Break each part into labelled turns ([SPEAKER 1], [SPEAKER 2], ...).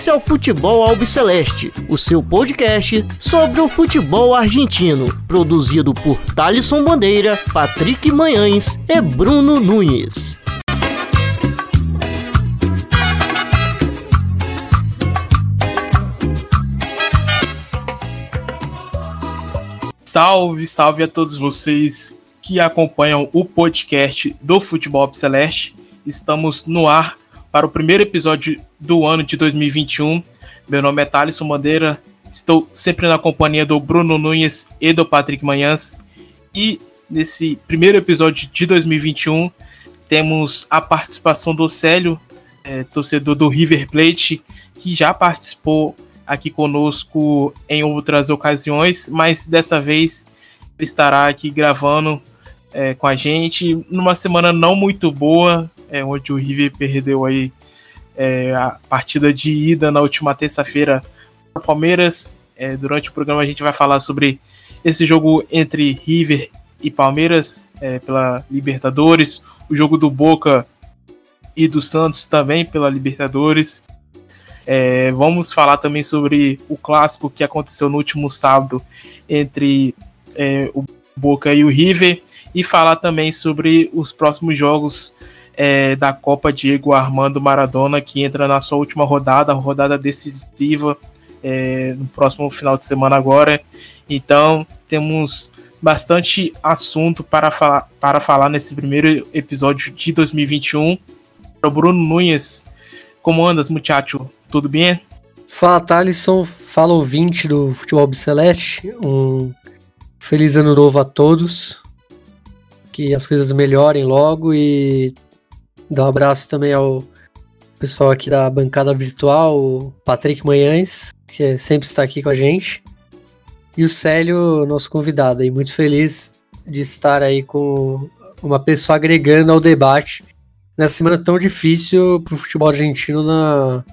[SPEAKER 1] Esse é o Futebol Albiceleste, o seu podcast sobre o futebol argentino, produzido por Thalisson Bandeira, Patrick Manhães e Bruno Nunes.
[SPEAKER 2] Salve, salve a todos vocês que acompanham o podcast do Futebol Celeste. Estamos no ar para o primeiro episódio do ano de 2021. Meu nome é Thaleson Bandeira, estou sempre na companhia do Bruno Nunes e do Patrick Manhãs. E nesse primeiro episódio de 2021 temos a participação do Célio, é, torcedor do River Plate, que já participou aqui conosco em outras ocasiões, mas dessa vez estará aqui gravando é, com a gente numa semana não muito boa, é, onde o River perdeu aí é, a partida de ida na última terça-feira para Palmeiras. É, durante o programa a gente vai falar sobre esse jogo entre River e Palmeiras é, pela Libertadores, o jogo do Boca e do Santos também pela Libertadores. É, vamos falar também sobre o clássico que aconteceu no último sábado entre é, o Boca e o River e falar também sobre os próximos jogos é, da Copa Diego Armando Maradona que entra na sua última rodada, rodada decisiva é, no próximo final de semana agora. Então temos bastante assunto para falar, para falar nesse primeiro episódio de 2021. O Bruno Nunes, como andas, muchacho? Tudo bem?
[SPEAKER 3] Fala, Thalisson. Fala, ouvinte do Futebol Celeste. Um feliz ano novo a todos. Que as coisas melhorem logo e dar um abraço também ao pessoal aqui da bancada virtual, o Patrick Manhães, que sempre está aqui com a gente. E o Célio, nosso convidado, aí muito feliz de estar aí com uma pessoa agregando ao debate nessa semana tão difícil para o futebol argentino na,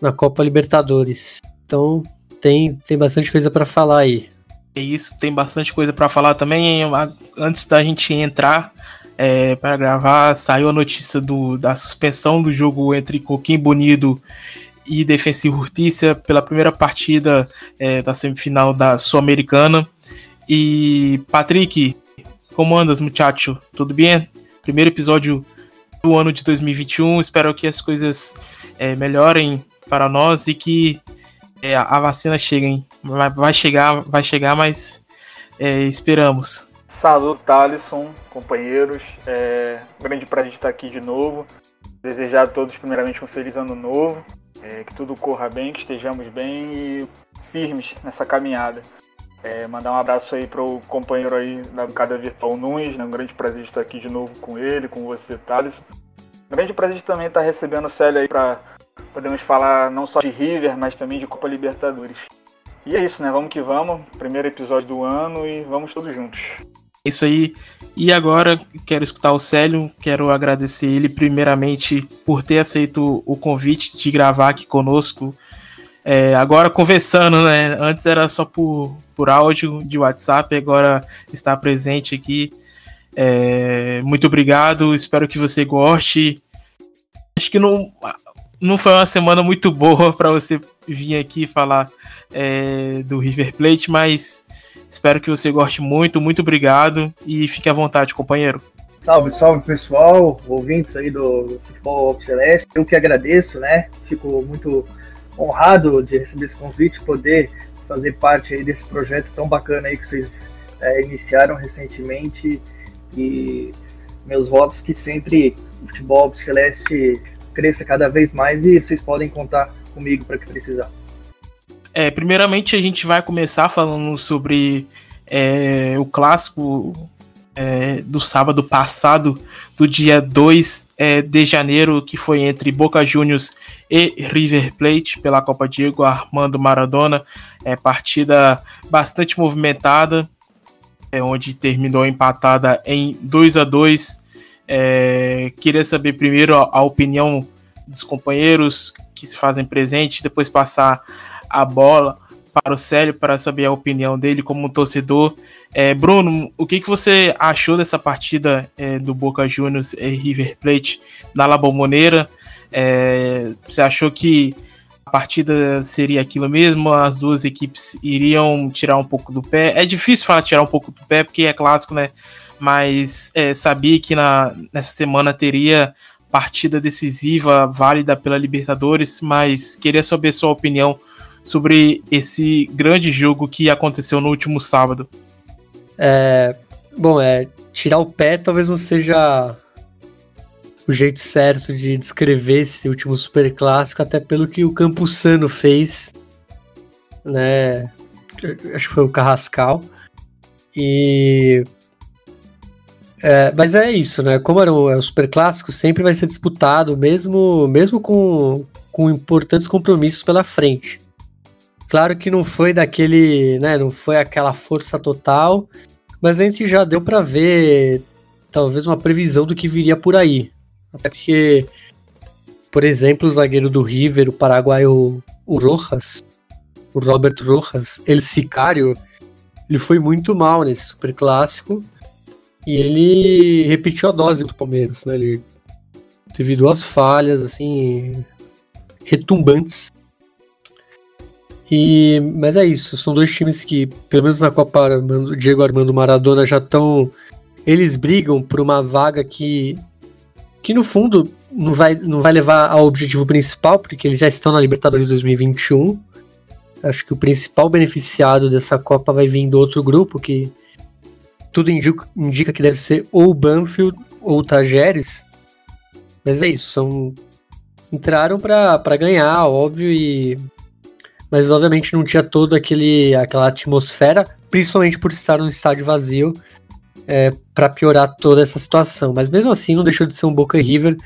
[SPEAKER 3] na Copa Libertadores. Então tem, tem bastante coisa para falar aí.
[SPEAKER 2] É isso, tem bastante coisa para falar também. Antes da gente entrar é, para gravar, saiu a notícia do, da suspensão do jogo entre Coquim Bonito e Defensa e Justiça pela primeira partida é, da semifinal da Sul-Americana. E Patrick, como andas, muchacho? Tudo bem? Primeiro episódio do ano de 2021. Espero que as coisas é, melhorem para nós e que é, a vacina chegue. Vai chegar, vai chegar, mas é, esperamos.
[SPEAKER 4] Saluto, Thalisson, companheiros. É grande prazer estar aqui de novo. Desejar a todos, primeiramente, um feliz ano novo. É, que tudo corra bem, que estejamos bem e firmes nessa caminhada. É, mandar um abraço aí para o companheiro aí da bancada virtual Nunes, né? um grande prazer estar aqui de novo com ele, com você, Thales. Grande prazer também estar recebendo o Célio aí para podemos falar não só de River, mas também de Copa Libertadores. E é isso, né? Vamos que vamos. Primeiro episódio do ano e vamos todos juntos.
[SPEAKER 2] Isso aí. E agora quero escutar o Célio, quero agradecer ele primeiramente por ter aceito o convite de gravar aqui conosco é, agora conversando, né? Antes era só por, por áudio de WhatsApp, agora está presente aqui. É, muito obrigado, espero que você goste. Acho que não, não foi uma semana muito boa para você vir aqui falar é, do River Plate, mas espero que você goste muito. Muito obrigado e fique à vontade, companheiro.
[SPEAKER 5] Salve, salve pessoal, ouvintes aí do, Futebol Celeste. Eu que agradeço, né? Fico muito honrado de receber esse convite, poder fazer parte aí desse projeto tão bacana aí que vocês é, iniciaram recentemente e meus votos que sempre o futebol celeste cresça cada vez mais e vocês podem contar comigo para que precisar.
[SPEAKER 2] É, primeiramente a gente vai começar falando sobre é, o clássico é, do sábado passado, do dia 2 é, de janeiro, que foi entre Boca Juniors e River Plate pela Copa Diego Armando Maradona. É, partida bastante movimentada, é, onde terminou empatada em 2 a 2 é, Queria saber primeiro a, a opinião dos companheiros que se fazem presente, depois passar a bola para o Célio para saber a opinião dele como torcedor. É, Bruno, o que, que você achou dessa partida é, do Boca Juniors e River Plate na La Bombonera? É, você achou que partida seria aquilo mesmo, as duas equipes iriam tirar um pouco do pé. É difícil falar tirar um pouco do pé, porque é clássico, né? Mas é, sabia que na, nessa semana teria partida decisiva, válida pela Libertadores, mas queria saber sua opinião sobre esse grande jogo que aconteceu no último sábado.
[SPEAKER 3] É, bom, é, tirar o pé talvez não seja o jeito certo de descrever esse último super clássico, até pelo que o Campusano fez, né? Acho que foi o Carrascal. E. É, mas é isso, né? Como era o, é o super clássico, sempre vai ser disputado, mesmo, mesmo com, com importantes compromissos pela frente. Claro que não foi daquele, né? Não foi aquela força total, mas a gente já deu para ver talvez uma previsão do que viria por aí. Até porque, por exemplo, o zagueiro do River, o paraguaio o Rojas, o Robert Rojas, ele sicário, ele foi muito mal nesse super clássico e ele repetiu a dose do Palmeiras, né? Ele teve duas falhas assim retumbantes. E, mas é isso, são dois times que, pelo menos na Copa Diego Armando Maradona já estão. Eles brigam por uma vaga que que no fundo não vai, não vai levar ao objetivo principal, porque eles já estão na Libertadores 2021. Acho que o principal beneficiado dessa Copa vai vir do outro grupo, que tudo indica, indica que deve ser ou Banfield ou Tajeres. Mas é isso, são entraram para ganhar, óbvio, e mas obviamente não tinha toda aquele aquela atmosfera, principalmente por estar num estádio vazio é, para piorar toda essa situação. Mas mesmo assim, não deixou de ser um Boca River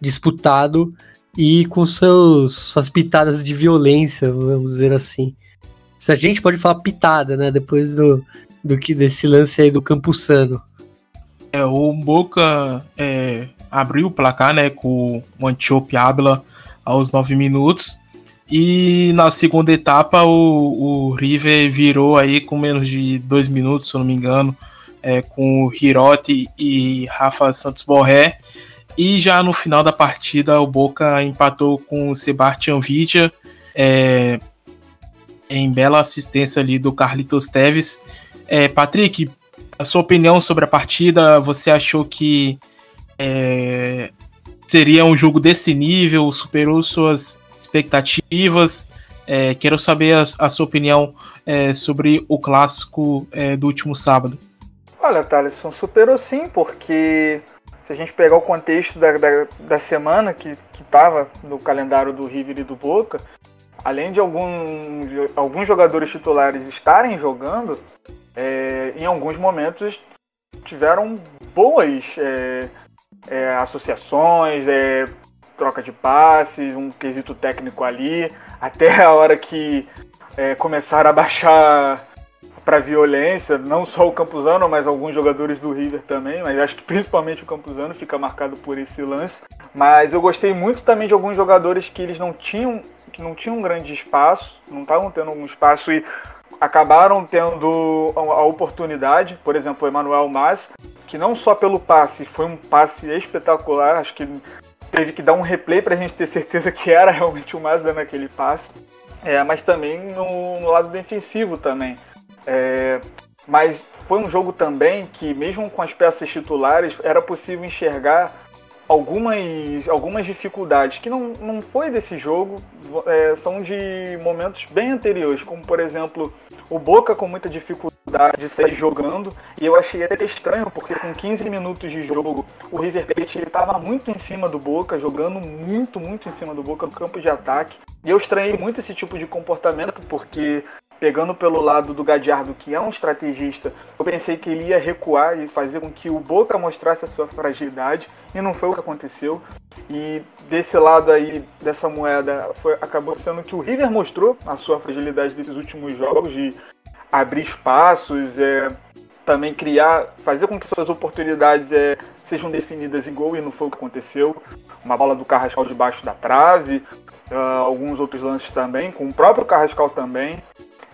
[SPEAKER 3] disputado e com seus, suas pitadas de violência, vamos dizer assim. Se a gente pode falar pitada, né? Depois do, do que desse lance aí do Campusano.
[SPEAKER 2] É, o Boca é, abriu o placar, né, com o Antiope Ábila aos 9 minutos. E na segunda etapa o, o River virou aí com menos de dois minutos, se eu não me engano, é, com o Hirote e Rafa Santos Borré. E já no final da partida, o Boca empatou com o Sebastian Vidia é, em bela assistência ali do Carlitos Teves. É, Patrick, a sua opinião sobre a partida, você achou que é, seria um jogo desse nível, superou suas expectativas? É, quero saber a, a sua opinião é, sobre o clássico é, do último sábado.
[SPEAKER 4] Olha, Thaleson, superou sim, porque se a gente pegar o contexto da, da, da semana que, que tava no calendário do River e do Boca, além de alguns, alguns jogadores titulares estarem jogando, é, em alguns momentos tiveram boas é, é, associações, troca de passes, um quesito técnico ali, até a hora que é, começaram a baixar para violência, não só o Campuzano, mas alguns jogadores do River também, mas acho que principalmente o Campuzano fica marcado por esse lance. Mas eu gostei muito também de alguns jogadores que eles não tinham, que não tinham um grande espaço, não estavam tendo algum espaço e acabaram tendo a oportunidade, por exemplo, o Emanuel Mas, que não só pelo passe, foi um passe espetacular, acho que teve que dar um replay para a gente ter certeza que era realmente o Mas dando aquele passe, é, mas também no, no lado defensivo também. É, mas foi um jogo também que, mesmo com as peças titulares, era possível enxergar algumas, algumas dificuldades que não, não foi desse jogo, é, são de momentos bem anteriores, como por exemplo o Boca com muita dificuldade de sair jogando, e eu achei até estranho, porque com 15 minutos de jogo o River Plate estava muito em cima do Boca, jogando muito, muito em cima do Boca no campo de ataque, e eu estranhei muito esse tipo de comportamento, porque pegando pelo lado do Gadiardo, que é um estrategista, eu pensei que ele ia recuar e fazer com que o Boca mostrasse a sua fragilidade, e não foi o que aconteceu. E desse lado aí, dessa moeda, foi, acabou sendo que o River mostrou a sua fragilidade desses últimos jogos, de abrir espaços, é, também criar, fazer com que suas oportunidades é, sejam definidas em gol, e não foi o que aconteceu. Uma bola do Carrascal debaixo da trave, uh, alguns outros lances também, com o próprio Carrascal também.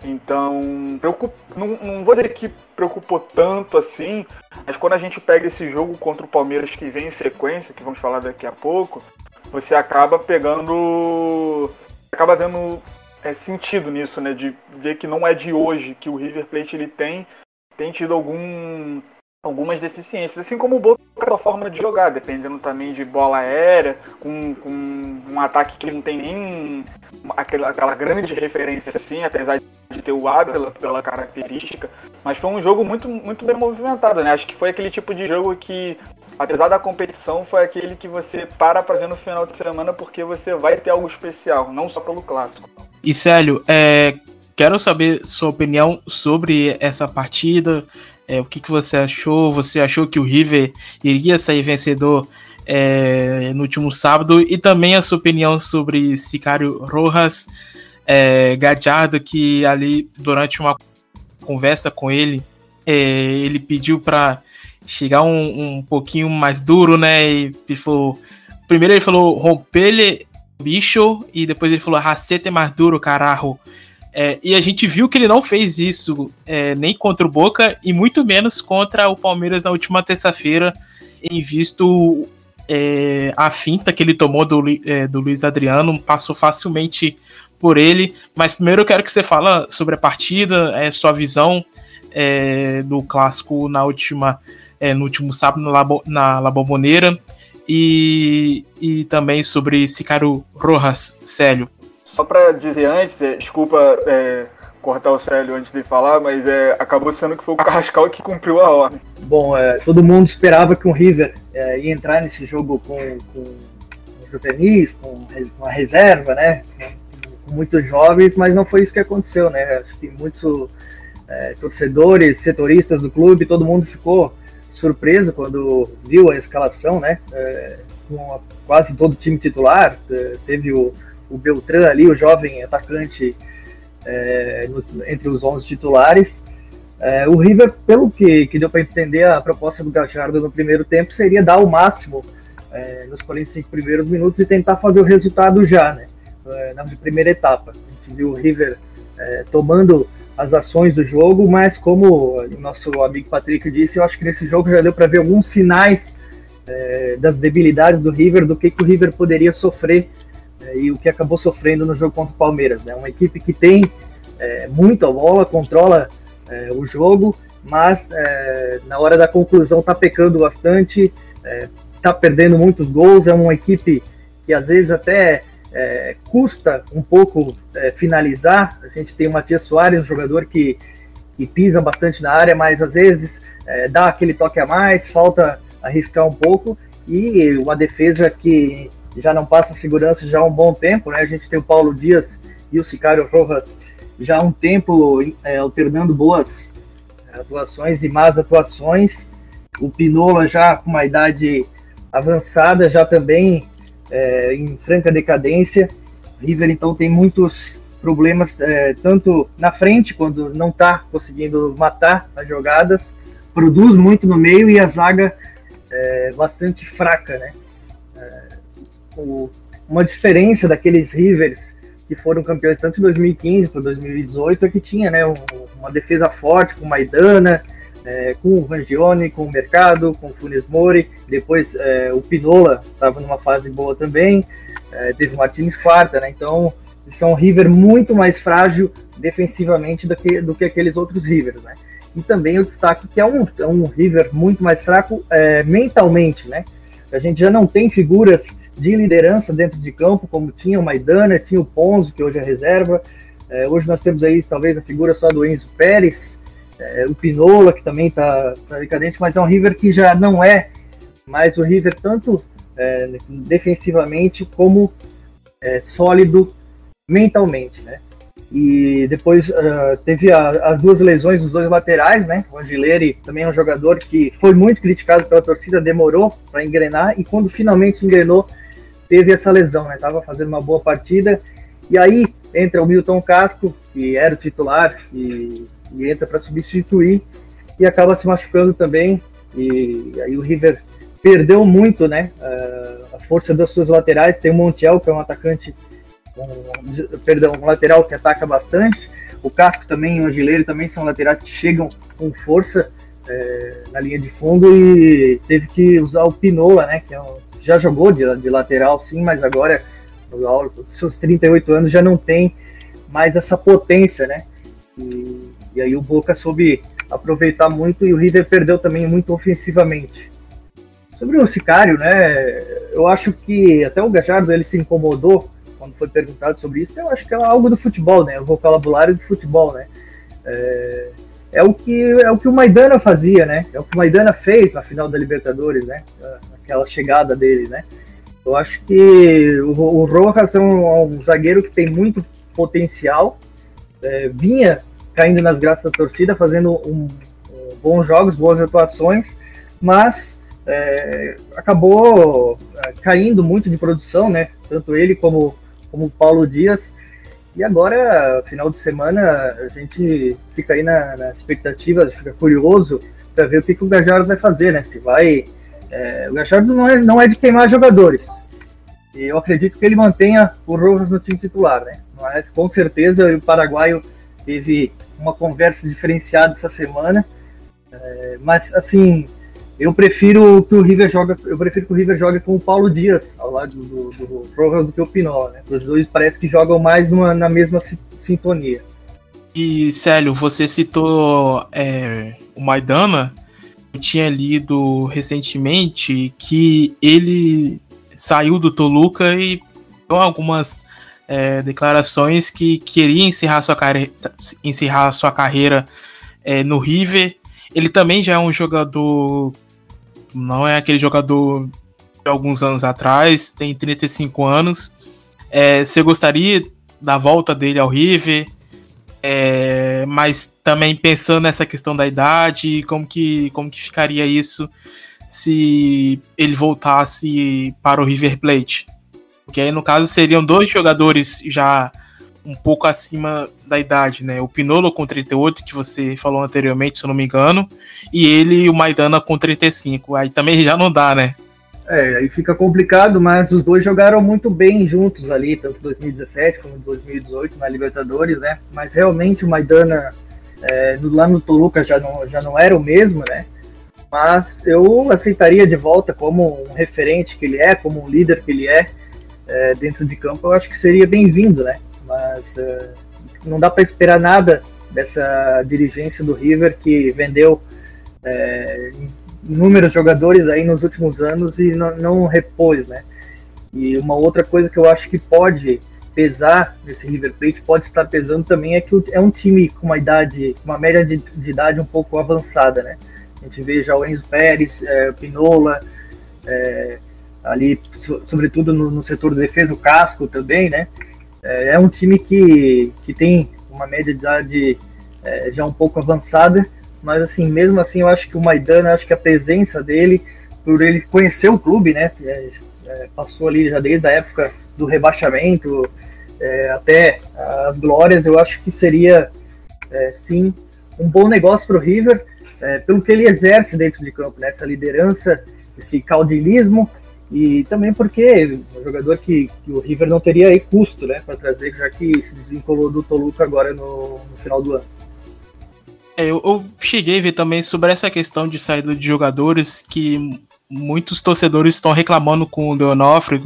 [SPEAKER 4] Então, preocup... não, não vou dizer que preocupou tanto assim, mas quando a gente pega esse jogo contra o Palmeiras que vem em sequência, que vamos falar daqui a pouco, você acaba pegando acaba vendo é, sentido nisso, né? De ver que não é de hoje que o River Plate ele tem, tem tido algum algumas deficiências, assim como o Boca a forma de jogar, dependendo também de bola aérea, com, com um ataque que não tem nem aquela, aquela grande referência assim, apesar de ter o Abel pela, pela característica, mas foi um jogo muito, muito bem movimentado, né? Acho que foi aquele tipo de jogo que, apesar da competição, foi aquele que você para para ver no final de semana porque você vai ter algo especial, não só pelo clássico.
[SPEAKER 2] E Célio, é, quero saber sua opinião sobre essa partida. É, o que, que você achou? Você achou que o River iria sair vencedor é, no último sábado? E também a sua opinião sobre Sicário Rojas é, Gadiardo, que ali durante uma conversa com ele, é, ele pediu para chegar um, um pouquinho mais duro, né? E ele falou. Primeiro ele falou romper bicho, e depois ele falou racete mais duro, caralho. É, e a gente viu que ele não fez isso é, nem contra o Boca e muito menos contra o Palmeiras na última terça-feira, em visto é, a finta que ele tomou do, é, do Luiz Adriano, passou facilmente por ele. Mas primeiro eu quero que você fala sobre a partida, é, sua visão é, do clássico na última, no último sábado na, Labo, na La Bombonera e, e também sobre Sicaro Rojas, Célio.
[SPEAKER 4] Só para dizer antes, é, desculpa é, cortar o Célio antes de falar, mas é, acabou sendo que foi o Carrascal que cumpriu a ordem.
[SPEAKER 5] Bom, é, todo mundo esperava que o River é, ia entrar nesse jogo com, com, com juvenis, com, com a reserva, né? Com, muitos jovens, mas não foi isso que aconteceu, né? Acho que muitos é, torcedores, setoristas do clube, todo mundo ficou surpreso quando viu a escalação, né? com a, quase todo o time titular, teve o o Beltrán ali, o jovem atacante é, no, entre os 11 titulares. É, o River, pelo que, que deu para entender, a proposta do Gajardo no primeiro tempo seria dar o máximo é, nos 45 primeiros minutos e tentar fazer o resultado já, né, é, na primeira etapa. A gente viu o River é, tomando as ações do jogo, mas como o nosso amigo Patrick disse, eu acho que nesse jogo já deu para ver alguns sinais é, das debilidades do River, do que, que o River poderia sofrer e o que acabou sofrendo no jogo contra o Palmeiras. Né? Uma equipe que tem é, muita bola, controla é, o jogo, mas é, na hora da conclusão está pecando bastante, está é, perdendo muitos gols. É uma equipe que às vezes até é, custa um pouco finalizar. A gente tem o Matias Soares, um jogador que, que pisa bastante na área, mas às vezes dá aquele toque a mais, falta arriscar um pouco. E uma defesa que já não passa segurança já há um bom tempo, né? A gente tem o Paulo Dias e o Sicário Rojas já há um tempo é, alternando boas atuações e más atuações. O Pinola já com uma idade avançada, já também é, em franca decadência. River então tem muitos problemas, é, tanto na frente, quando não está conseguindo matar as jogadas, produz muito no meio e a zaga é, bastante fraca, né? O, uma diferença daqueles Rivers que foram campeões tanto em 2015 para 2018 é que tinha né, um, uma defesa forte com Maidana, é, com o Vangione, com o Mercado, com o Funes Mori, depois é, o Pinola estava numa fase boa também, é, teve o Martins quarta, né, então isso é um River muito mais frágil defensivamente do que, do que aqueles outros Rivers, né, e também eu destaco que é um, é um River muito mais fraco é, mentalmente, né, a gente já não tem figuras de liderança dentro de campo, como tinha o Maidana, tinha o Ponzo, que hoje é reserva. É, hoje nós temos aí talvez a figura só do Enzo Pérez, é, o Pinola, que também está tá decadente, mas é um River que já não é mais o River tanto é, defensivamente como é, sólido mentalmente, né? E depois uh, teve a, as duas lesões dos dois laterais, né? O Angileri também é um jogador que foi muito criticado pela torcida, demorou para engrenar e quando finalmente engrenou, teve essa lesão, né? Tava fazendo uma boa partida e aí entra o Milton Casco, que era o titular e, e entra para substituir e acaba se machucando também e aí o River perdeu muito, né? Uh, a força das suas laterais. Tem o Montiel, que é um atacante um, perdão, um lateral que ataca bastante. O Casco também o Angileiro também são laterais que chegam com força é, na linha de fundo e teve que usar o Pinola, né? Que é um, já jogou de, de, lateral sim, mas agora seus 38 anos já não tem mais essa potência, né? E, e aí o Boca soube aproveitar muito e o River perdeu também muito ofensivamente. Sobre o Sicário, né? Eu acho que até o Gajardo ele se incomodou quando foi perguntado sobre isso. Eu acho que é algo do futebol, né? O vocabulário do futebol, né? É, é o que é o que o Maidana fazia, né? É o que o Maidana fez na final da Libertadores, né? Aquela chegada dele, né? Eu acho que o, o Rojas é um, um, zagueiro que tem muito potencial, é, vinha caindo nas graças da torcida, fazendo um, um, bons jogos, boas atuações, mas é, acabou é, caindo muito de produção, né? Tanto ele como, como o Paulo Dias. E agora, final de semana, a gente fica aí na, na expectativa, fica curioso para ver o que, que o Gajardo vai fazer, né? Se vai. É, o Gajardo não é, não é de queimar jogadores. E eu acredito que ele mantenha o Rojas no time titular, né? Mas com certeza o paraguaio teve uma conversa diferenciada essa semana. É, mas assim, eu prefiro que o River joga, eu prefiro que o River jogue com o Paulo Dias ao lado do, do, do Rojas do que o Pinola, né? Os dois parece que jogam mais numa, na mesma sintonia.
[SPEAKER 2] E Célio, você citou é, o Maidana. Eu tinha lido recentemente que ele saiu do Toluca e deu algumas é, declarações que queria encerrar sua, encerrar sua carreira é, no River. Ele também já é um jogador, não é aquele jogador de alguns anos atrás, tem 35 anos. É, você gostaria da volta dele ao River? É, mas também pensando nessa questão da idade, como que, como que ficaria isso se ele voltasse para o River Plate? Porque aí, no caso, seriam dois jogadores já um pouco acima da idade, né? O Pinolo com 38, que você falou anteriormente, se eu não me engano, e ele e o Maidana com 35. Aí também já não dá, né?
[SPEAKER 5] É, aí fica complicado, mas os dois jogaram muito bem juntos ali, tanto 2017 como 2018 na Libertadores, né? Mas realmente o Maidana é, lá no Toluca já não, já não era o mesmo, né? Mas eu aceitaria de volta como um referente que ele é, como um líder que ele é é, dentro de campo, eu acho que seria bem-vindo, né? Mas é, não dá para esperar nada dessa dirigência do River que vendeu é, inúmeros jogadores aí nos últimos anos e não, não repôs, né? E uma outra coisa que eu acho que pode pesar nesse River Plate, pode estar pesando também, é que é um time com uma idade, uma média de, de idade um pouco avançada, né? A gente vê já o Enzo Pérez, é, Pinola, é, ali, sobretudo no, no, setor de defesa, o Casco também, né? É, é, um time que, que tem uma média de idade é, já um pouco avançada, mas assim, mesmo assim, eu acho que o Maidana, acho que a presença dele, por ele conhecer o clube, né? É, é passou ali já desde a época do rebaixamento é, até as glórias, eu acho que seria é, sim um bom negócio para o River, pelo que ele exerce dentro de campo, né? essa liderança, esse caudilismo e também porque um jogador que, que, o River não teria aí custo né, para trazer, já que se desvinculou do Toluca agora no, no final do ano.
[SPEAKER 2] É, eu, eu, cheguei a ver também sobre essa questão de saída de jogadores que muitos torcedores estão reclamando com o Leonofre,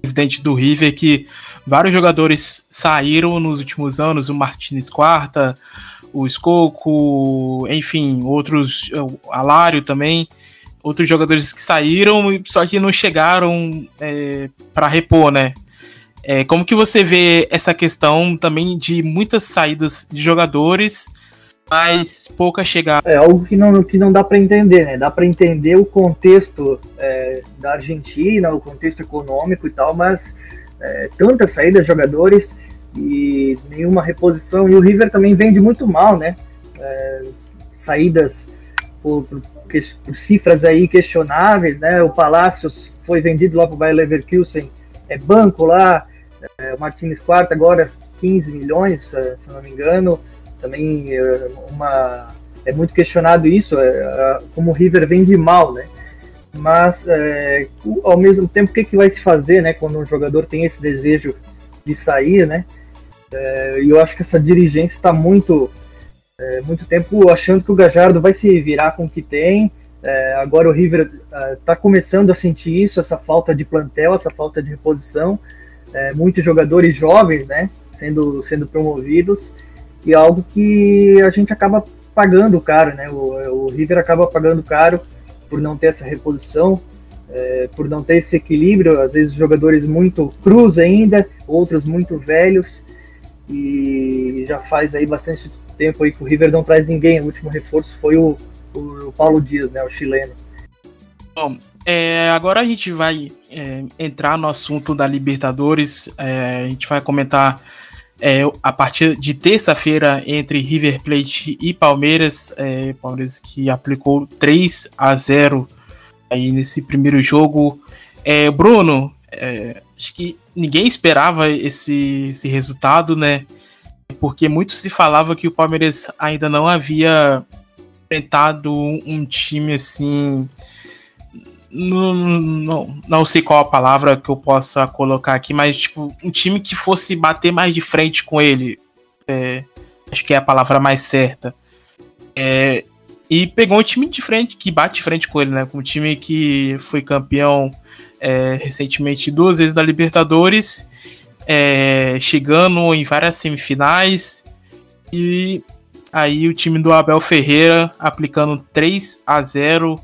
[SPEAKER 2] presidente do River, que vários jogadores saíram nos últimos anos, o Martins Quarta, o Escoco, enfim, outros, o Alário também, outros jogadores que saíram, só que não chegaram é, para repor, né? É, como que você vê essa questão também de muitas saídas de jogadores, mas pouca chegada?
[SPEAKER 5] É algo que não, que não dá para entender, né? Dá para entender o contexto é, da Argentina, o contexto econômico e tal, mas é, tantas saídas de jogadores e nenhuma reposição. E o River também vende muito mal, né? É, saídas por, por por cifras aí questionáveis, né? O Palácios foi vendido lá para o Bayer Leverkusen, é banco lá, é, o Martins Quarta agora 15 milhões, se não me engano, também é, uma é muito questionado isso, é, como o River vende mal, né? Mas é, ao mesmo tempo, o que, que vai se fazer, né? Quando um jogador tem esse desejo de sair, né? É, e eu acho que essa dirigência está muito é, muito tempo achando que o Gajardo vai se virar com o que tem. É, agora o River está é, começando a sentir isso, essa falta de plantel, essa falta de reposição. é, muitos jogadores jovens, né, sendo, sendo promovidos, e algo que a gente acaba pagando caro, né, o, o River acaba pagando caro por não ter essa reposição, é, por não ter esse equilíbrio, às vezes jogadores muito crus ainda, outros muito velhos, e já faz aí bastante tempo aí que o River não traz ninguém, o último reforço foi o, o, o Paulo Dias, né, o chileno.
[SPEAKER 2] Bom, é, agora a gente vai é, entrar no assunto da Libertadores. É, a gente vai comentar é, a partir de terça-feira entre River Plate e Palmeiras. É, Palmeiras que aplicou 3 a 0 aí nesse primeiro jogo. É, Bruno, acho que ninguém esperava esse, esse resultado, né? Porque muito se falava que o Palmeiras ainda não havia enfrentado um time assim não, não, não sei qual a palavra que eu possa colocar aqui, mas tipo, um time que fosse bater mais de frente com ele. É, acho que é a palavra mais certa. É, e pegou um time de frente, que bate de frente com ele, né? Um time que foi campeão é, recentemente duas vezes da Libertadores, é, chegando em várias semifinais. E aí o time do Abel Ferreira aplicando 3 a 0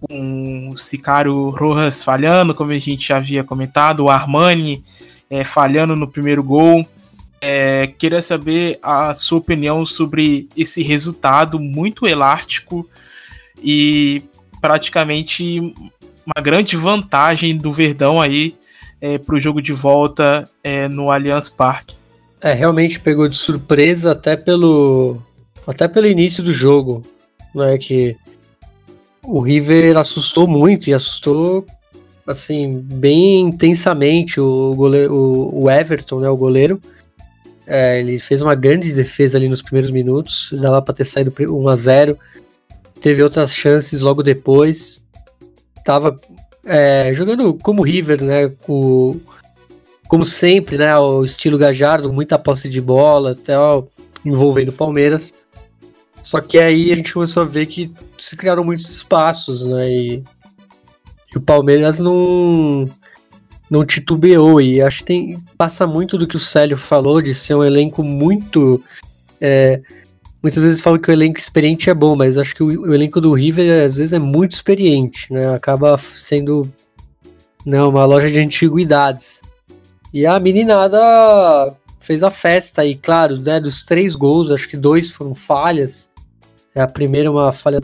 [SPEAKER 2] com o Sicário Rojas falhando, como a gente já havia comentado, o Armani é, falhando no primeiro gol. É, queria saber a sua opinião sobre esse resultado muito elástico e praticamente uma grande vantagem do Verdão aí é, para o jogo de volta é, no Allianz Parque.
[SPEAKER 3] É, realmente pegou de surpresa até pelo até pelo início do jogo, é Que o River assustou muito e assustou assim bem intensamente o goleiro, o, Everton, né, o goleiro. É, ele fez uma grande defesa ali nos primeiros minutos, dava para ter saído 1 a 0. Teve outras chances logo depois. Tava é, jogando como River, né, o, como sempre, né, o estilo Gajardo, muita posse de bola, até envolvendo o Palmeiras. Só que aí a gente começou a ver que se criaram muitos espaços, né? E, e o Palmeiras não, não titubeou. E acho que tem, passa muito do que o Célio falou de ser um elenco muito. É, muitas vezes falam que o elenco experiente é bom, mas acho que o, o, elenco do River às vezes é muito experiente, né? Acaba sendo né, uma loja de antiguidades. E a meninada fez a festa e claro, né, dos três gols, acho que dois foram falhas. É a primeira uma falha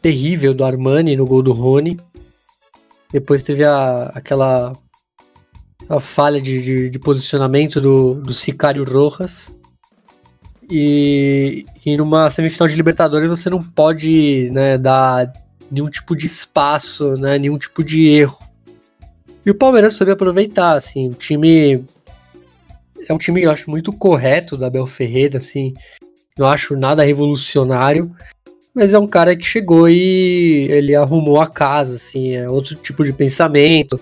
[SPEAKER 3] terrível do Armani no gol do Rony. Depois teve a, aquela a falha de, de, de posicionamento do, do Sicário Rojas. E, e numa semifinal de Libertadores você não pode né, dar nenhum tipo de espaço, né, nenhum tipo de erro. E o Palmeiras soube aproveitar, assim, o time é um time eu acho muito correto da Bel Ferreira, assim, não acho nada revolucionário, mas é um cara que chegou e ele arrumou a casa, assim, é outro tipo de pensamento,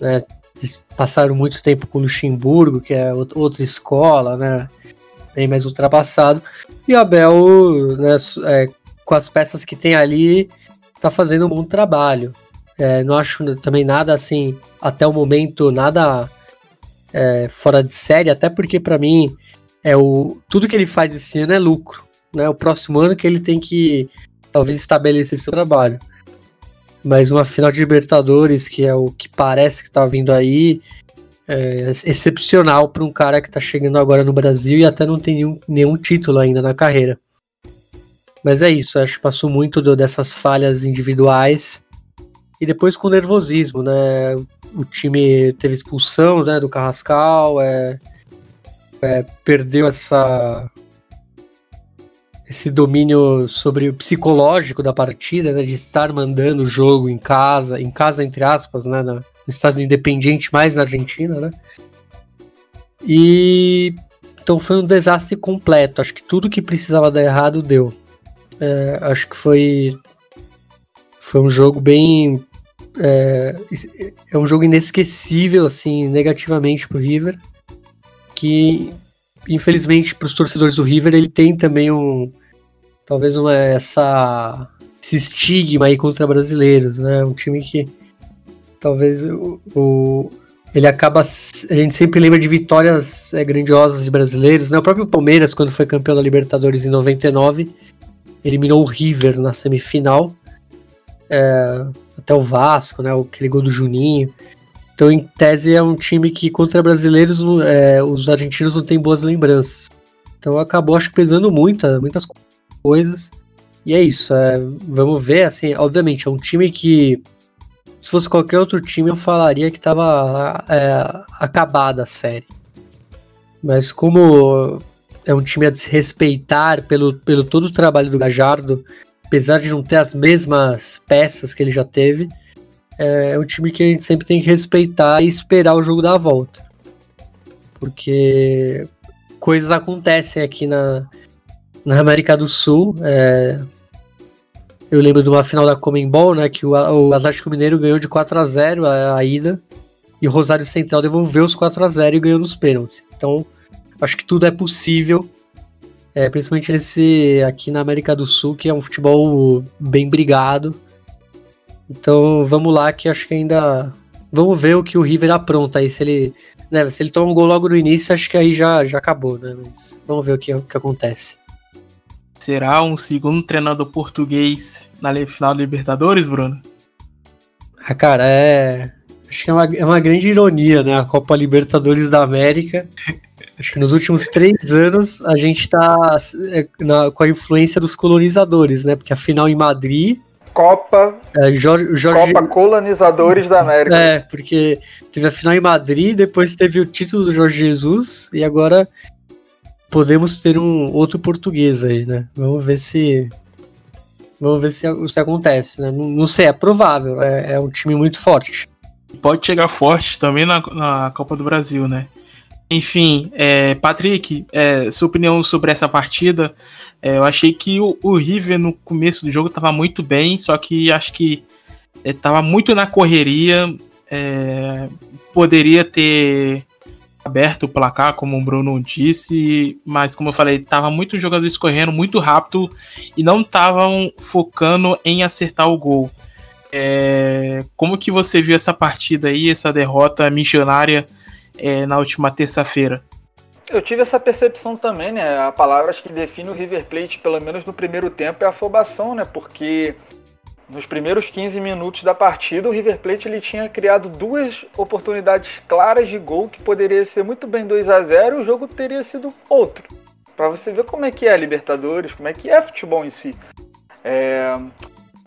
[SPEAKER 3] né? Eles passaram muito tempo com o Luxemburgo, que é outra escola, né? Bem mais ultrapassado. E o Abel, né, é, com as peças que tem ali, tá fazendo um bom trabalho. É, não acho também nada assim, até o momento, nada é, fora de série, até porque para mim é o tudo que ele faz esse ano é lucro, né? O próximo ano que ele tem que talvez estabelecer seu trabalho. Mas uma final de Libertadores, que é o que parece que tá vindo aí, é excepcional para um cara que tá chegando agora no Brasil e até não tem nenhum, nenhum título ainda na carreira. Mas é isso, acho que passou muito do, dessas falhas individuais e depois com nervosismo, né? O time teve expulsão né, do Carrascal, é, é, perdeu essa esse domínio sobre o psicológico da partida, né, de estar mandando o jogo em casa, em casa entre aspas, né, no estado independente mais na Argentina, né? E então foi um desastre completo. Acho que tudo que precisava dar errado deu. É, acho que foi foi um jogo bem é, é um jogo inesquecível assim negativamente pro River que infelizmente para os torcedores do River ele tem também um talvez uma essa esse estigma aí contra brasileiros, né? Um time que talvez o, o ele acaba. A gente sempre lembra de vitórias é, grandiosas de brasileiros, né? O próprio Palmeiras, quando foi campeão da Libertadores em 99, eliminou o River na semifinal. É, até o Vasco, né? Aquele gol do Juninho. Então, em tese, é um time que contra brasileiros é, os argentinos não têm boas lembranças. Então acabou, acho pesando muito, muitas coisas. E é isso. Vamos ver, assim, obviamente, é um time que. Se fosse qualquer outro time, eu falaria que estava é, acabada a série. Mas como é um time a desrespeitar pelo, pelo todo o trabalho do Gajardo, apesar de não ter as mesmas peças que ele já teve, é, é um time que a gente sempre tem que respeitar e esperar o jogo dar a volta. Porque coisas acontecem aqui na, na América do Sul. É, eu lembro de uma final da Comembol, né, que o, o Atlético Mineiro ganhou de 4 a 0 a, a ida e o Rosário Central devolveu os 4 a 0 e ganhou nos pênaltis. Então, acho que tudo é possível, é, principalmente nesse aqui na América do Sul, que é um futebol bem brigado. Então, vamos lá que acho que ainda vamos ver o que o River apronta aí se ele né, se ele toma um gol logo no início, acho que aí já, já acabou, né? Mas vamos ver o que, o que acontece.
[SPEAKER 2] Será um segundo treinador português na final da Libertadores, Bruno?
[SPEAKER 3] Ah, cara, é. Acho que é uma, é uma grande ironia, né? A Copa Libertadores da América. Acho que nos últimos três anos a gente tá é, na, com a influência dos colonizadores, né? Porque a final em Madrid
[SPEAKER 4] Copa,
[SPEAKER 3] é, Jorge, Jorge...
[SPEAKER 4] Copa Colonizadores da América.
[SPEAKER 3] É, porque teve a final em Madrid, depois teve o título do Jorge Jesus e agora podemos ter um outro português aí, né? Vamos ver se vamos ver se, se acontece, né? Não, não sei, é provável, é, é, um time muito forte.
[SPEAKER 2] Pode chegar forte também na, na Copa do Brasil, né? Enfim, é, Patrick, é, sua opinião sobre essa partida? É, eu achei que o, o, River no começo do jogo estava muito bem, só que acho que estava é, muito na correria. É, poderia ter aberto o placar, como o Bruno disse, mas como eu falei, estava muito jogadores correndo muito rápido e não estavam focando em acertar o gol. É, como que você viu essa partida aí, essa derrota missionária é, na última terça-feira?
[SPEAKER 4] Eu tive essa percepção também, né? A palavra acho que define o River Plate, pelo menos no primeiro tempo, é afobação, né? Porque nos primeiros 15 minutos da partida, o River Plate ele tinha criado duas oportunidades claras de gol que poderia ser muito bem 2 a 0 e o jogo teria sido outro. Para você ver como é que é a Libertadores, como é que é futebol em si. É,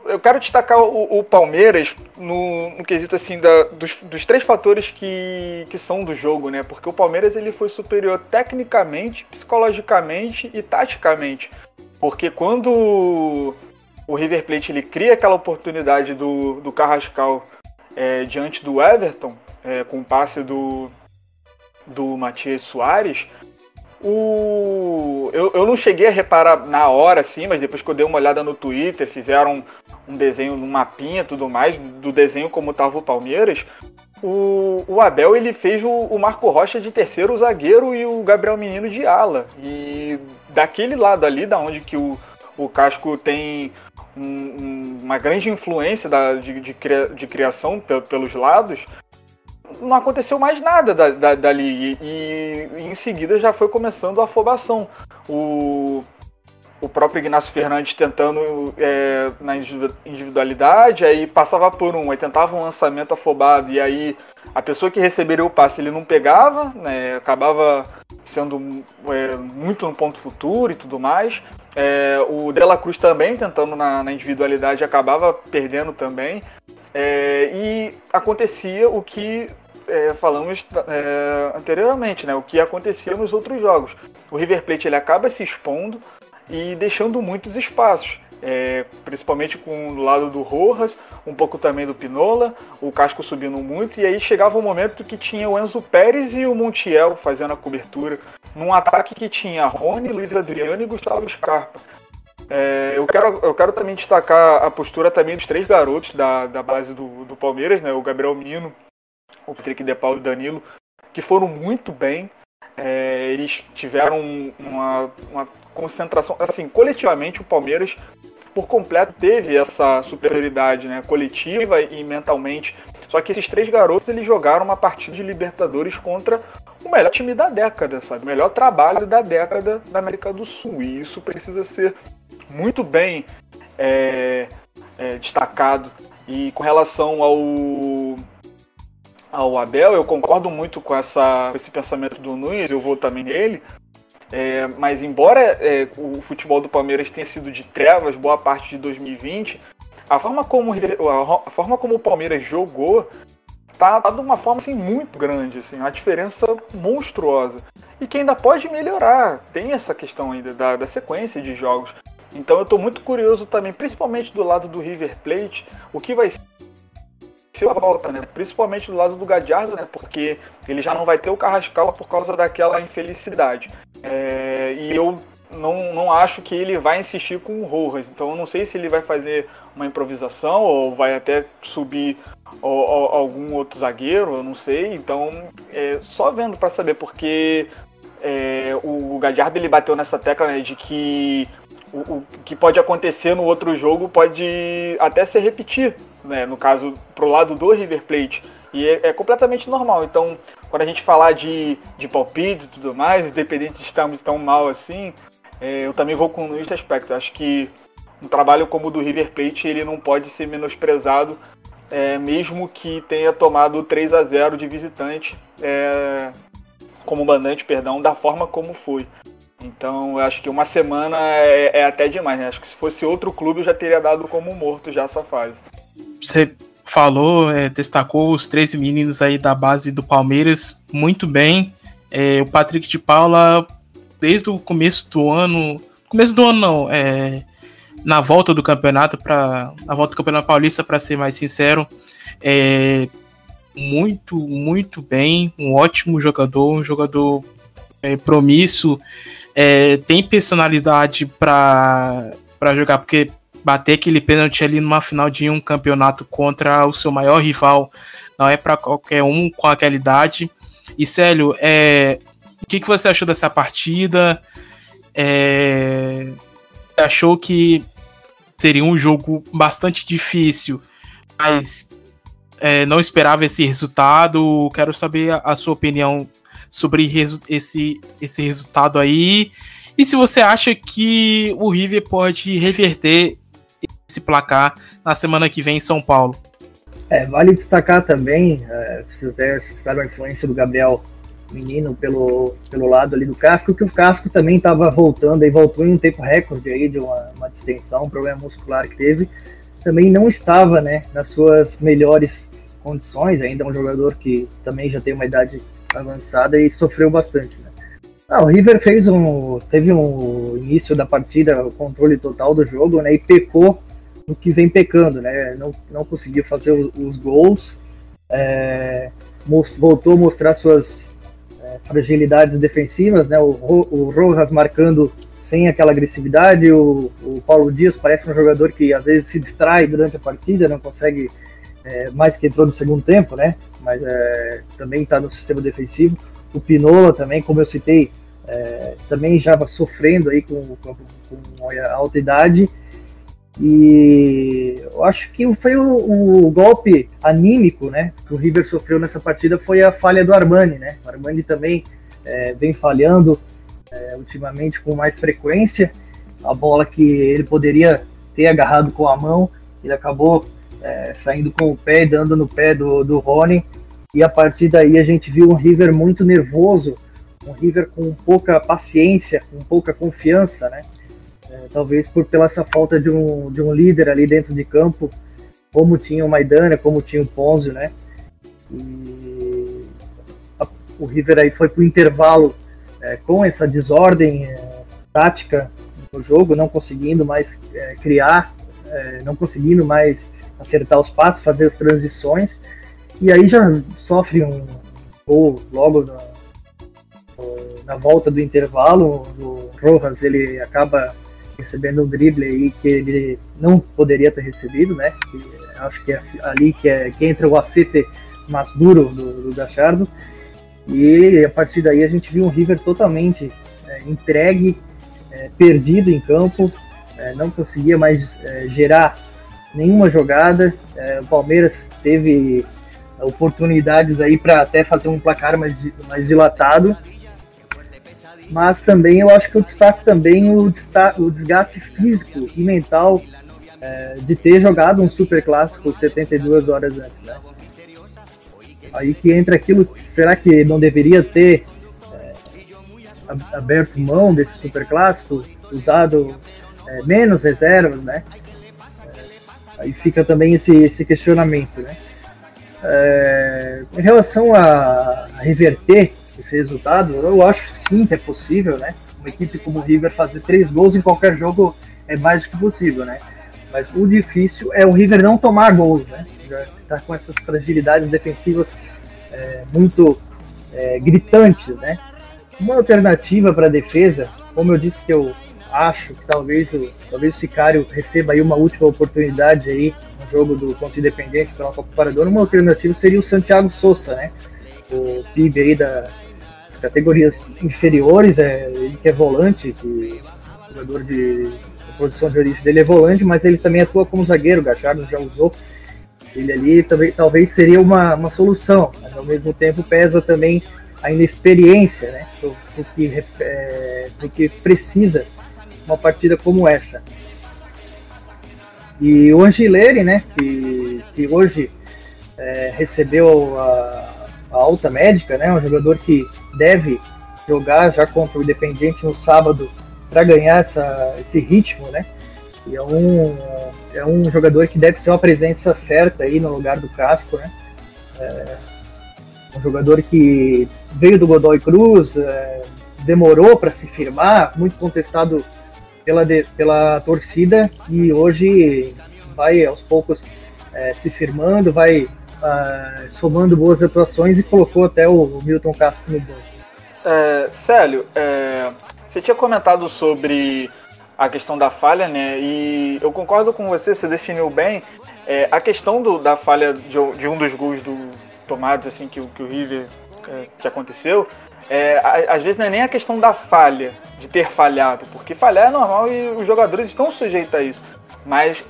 [SPEAKER 4] eu quero destacar o, o Palmeiras no, no, quesito assim da, dos, dos, três fatores que, que são do jogo, né? Porque o Palmeiras ele foi superior tecnicamente, psicologicamente e taticamente. Porque quando o River Plate ele cria aquela oportunidade do, do Carrascal é, diante do Everton, é, com o passe do, do Matias Soares, o... Eu, eu não cheguei a reparar na hora, assim, mas depois que eu dei uma olhada no Twitter, fizeram um desenho no mapinha tudo mais, do desenho como estava o Palmeiras, o, o, Abel ele fez o, o, Marco Rocha de terceiro zagueiro e o Gabriel Menino de ala. E daquele lado ali, da onde que o, o Casco tem um, um, uma grande influência da, de, de, de criação pelos lados, não aconteceu mais nada da, da, dali. E, e, em seguida já foi começando a afobação. O, o próprio Ignacio Fernandes tentando é, na individualidade, aí passava por um, aí tentava um lançamento afobado, e aí a pessoa que receberia o passe ele não pegava, né, acabava sendo é, muito no ponto futuro e tudo mais. É, o Dela Cruz também tentando na, na individualidade acabava perdendo também. É, e acontecia o que é, falamos é, anteriormente, né? O que acontecia nos outros jogos. O River Plate ele acaba se expondo e deixando muitos espaços. É, principalmente com o lado do Rojas, um pouco também do Pinola, o Casco subindo muito, e aí chegava um momento que tinha o Enzo Pérez e o Montiel fazendo a cobertura, num ataque que tinha Rony, Luiz Adriano e Gustavo Scarpa. É, eu, quero, eu quero também destacar a postura também dos três garotos da, da base do, do Palmeiras, né? o Gabriel Mino, o Patrick De Paulo e o Danilo, que foram muito bem. É, eles tiveram uma, uma concentração. Assim, coletivamente, o Palmeiras, por completo, teve essa superioridade né, coletiva e mentalmente Só que esses três garotos eles jogaram uma partida de Libertadores contra o melhor time da década, sabe? O melhor trabalho da década da América do Sul. E isso precisa ser muito bem é, é, destacado. E com relação ao, ao Abel, eu concordo muito com, essa, com esse pensamento do Nunes, eu vou também nele. É, mas embora é, o futebol do Palmeiras tenha sido de trevas boa parte de 2020, a forma como, a forma como o Palmeiras jogou tá, tá de uma forma assim, muito grande, assim, uma diferença monstruosa. E que ainda pode melhorar. Tem essa questão ainda da, da sequência de jogos. Então eu estou muito curioso também, principalmente do lado do River Plate, o que vai ser a volta, né? Principalmente do lado do Gadiardo, né? Porque ele já não vai ter o Carrascal por causa daquela infelicidade. É, e eu não, não acho que ele vai insistir com o Rojas. Então eu não sei se ele vai fazer uma improvisação ou vai até subir ou, algum outro zagueiro, eu não sei. Então é, só vendo para saber, porque é, o Gadiardo ele bateu nessa tecla né, de que o, o, que pode acontecer no outro jogo pode até se repetir, né? No caso, pro lado do River Plate. E é, é completamente normal. Então, quando a gente falar de, de palpite e tudo mais, independente de estarmos tão mal assim, eu também vou com esse aspecto. Acho que um trabalho como o do River Plate ele não pode ser menosprezado, é, mesmo que tenha tomado 3 a 0 de visitante, é, como mandante, perdão, da forma como foi. Então, eu acho que uma semana é, é, até demais, né? Acho que se fosse outro clube, eu já teria dado como morto já essa fase.
[SPEAKER 2] Você falou, é, destacou os 13 meninos aí da base do Palmeiras muito bem. É, o Patrick de Paula, desde o começo do ano, começo do ano não, é, na volta do campeonato para na volta do campeonato paulista, para ser mais sincero, é muito, muito bem, um ótimo jogador, um jogador é, é, tem personalidade para jogar, porque bater aquele pênalti ali numa final de um campeonato contra o seu maior rival não é para qualquer um com aquela idade. E Célio, é, o que, que você achou dessa partida? É, achou que seria um jogo bastante difícil, mas é, não esperava esse resultado. Quero saber a, a sua opinião sobre esse, esse resultado aí. E se você acha que o River pode reverter esse placar na semana que vem em São Paulo.
[SPEAKER 5] É, vale destacar também, é, vocês citaram a influência do Gabriel Menino pelo, pelo lado ali do Casco, que o Casco também estava voltando, e voltou em um tempo recorde aí de uma, uma distensão, um problema muscular que teve, também não estava né, nas suas melhores condições, ainda é um jogador que também já tem uma idade avançada e sofreu bastante. Né? Ah, o River fez um, teve um início da partida, o controle total do jogo, né, e pecou no que vem pecando, né, não, não conseguiu fazer os, os gols, é, voltou a mostrar suas fragilidades defensivas, né, o, o Rojas marcando sem aquela agressividade, o, o, Paulo Dias parece um jogador que às vezes se distrai durante a partida, não consegue é, mais que entrou no segundo tempo, né? Mas é, também está no sistema defensivo. O Pinola também, como eu citei, é, também já sofrendo aí com, com, com, a alta idade. E eu acho que foi o, o, golpe anímico, né, que o River sofreu nessa partida foi a falha do Armani, né? O Armani também é, vem falhando é, ultimamente com mais frequência. A bola que ele poderia ter agarrado com a mão, ele acabou é, saindo com o pé, dando no pé do, do Rony, e a partir daí a gente viu um River muito nervoso, um River com pouca paciência, com pouca confiança, né? É, talvez por pela essa falta de um, de um líder ali dentro de campo, como tinha o Maidana, como tinha o Ponzio, né? E a, o River aí foi para o intervalo é, com essa desordem é, tática no jogo, não conseguindo mais é, criar, é, não conseguindo mais acertar os passos, fazer as transições, e aí já sofre um gol logo na, na volta do intervalo. O Rojas ele acaba recebendo um drible aí que ele não poderia ter recebido, né? acho que é ali que, é, que entra o acete mais duro do, do Gachardo. E a partir daí a gente viu um River totalmente é, entregue, é, perdido em campo, é, não conseguia mais é, gerar nenhuma jogada. É, o Palmeiras teve oportunidades aí para até fazer um placar mais, mais dilatado. Mas também eu acho que eu destaco também o, o desgaste físico e mental é, de ter jogado um super clássico 72 horas antes. Né? Aí que entra aquilo, será que não deveria ter é, aberto mão desse super clássico, usado é, menos reservas, né? É, aí fica também esse, esse questionamento, né? É, em relação a, a, reverter esse resultado, eu acho sim que é possível, né? Uma equipe como o River fazer três gols em qualquer jogo é mais do que possível, né? Mas o difícil é o River não tomar gols, né? Já tá com essas fragilidades defensivas é, muito é, gritantes, né? Uma alternativa para a defesa, como eu disse que eu acho que talvez o, talvez o Sicário receba aí uma última oportunidade aí no jogo do contra Independente pela Copa Paradona, uma alternativa seria o Santiago Souza, né? O PIB aí das categorias inferiores, é, ele que é volante, que jogador de posição de origem dele é volante, mas ele também atua como zagueiro, o Gachardo já usou ele ali, também, talvez seria uma, uma solução, mas ao mesmo tempo pesa também a inexperiência, né? Do, que, é, precisa uma partida como essa. E o Angileri, né, que, que hoje é, recebeu a, a, alta médica, né, um jogador que deve jogar já contra o Independiente no sábado para ganhar essa, esse ritmo, né, e é um, é um jogador que deve ser uma presença certa aí no lugar do Casco, né, é, um jogador que veio do Godoy Cruz, é, demorou para se firmar, muito contestado pela, de, pela torcida e hoje vai aos poucos é, se firmando, vai uh, somando boas atuações e colocou até o, Milton Castro no banco.
[SPEAKER 4] É, Célio, é, você tinha comentado sobre a questão da falha, né? E eu concordo com você, você definiu bem. É, a questão do, da falha de, de, um dos gols do assim, que, que o River é, que aconteceu, é, às vezes não é nem a questão da falha, de ter falhado, porque falhar é normal e os jogadores estão sujeitos a isso. Mas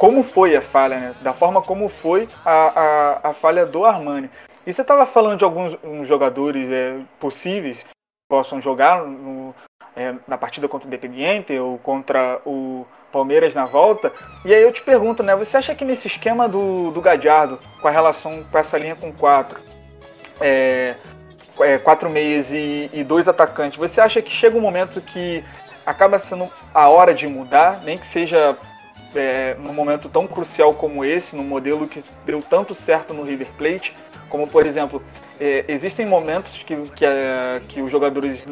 [SPEAKER 4] como foi a falha, né? Da forma como foi a, a, a falha do Armani. E você estava falando de alguns jogadores é, possíveis que possam jogar no, é, na partida contra o Independiente ou contra o Palmeiras na volta. E aí eu te pergunto, né? Você acha que nesse esquema do, do Gadiardo, com a relação com essa linha com quatro, é, é, quatro meias e, e dois atacantes, você acha que chega um momento que acaba sendo a hora de mudar, nem que seja é, num momento tão crucial como esse, num modelo que deu tanto certo no River Plate, como por exemplo, é, existem momentos que, que, é, que os jogadores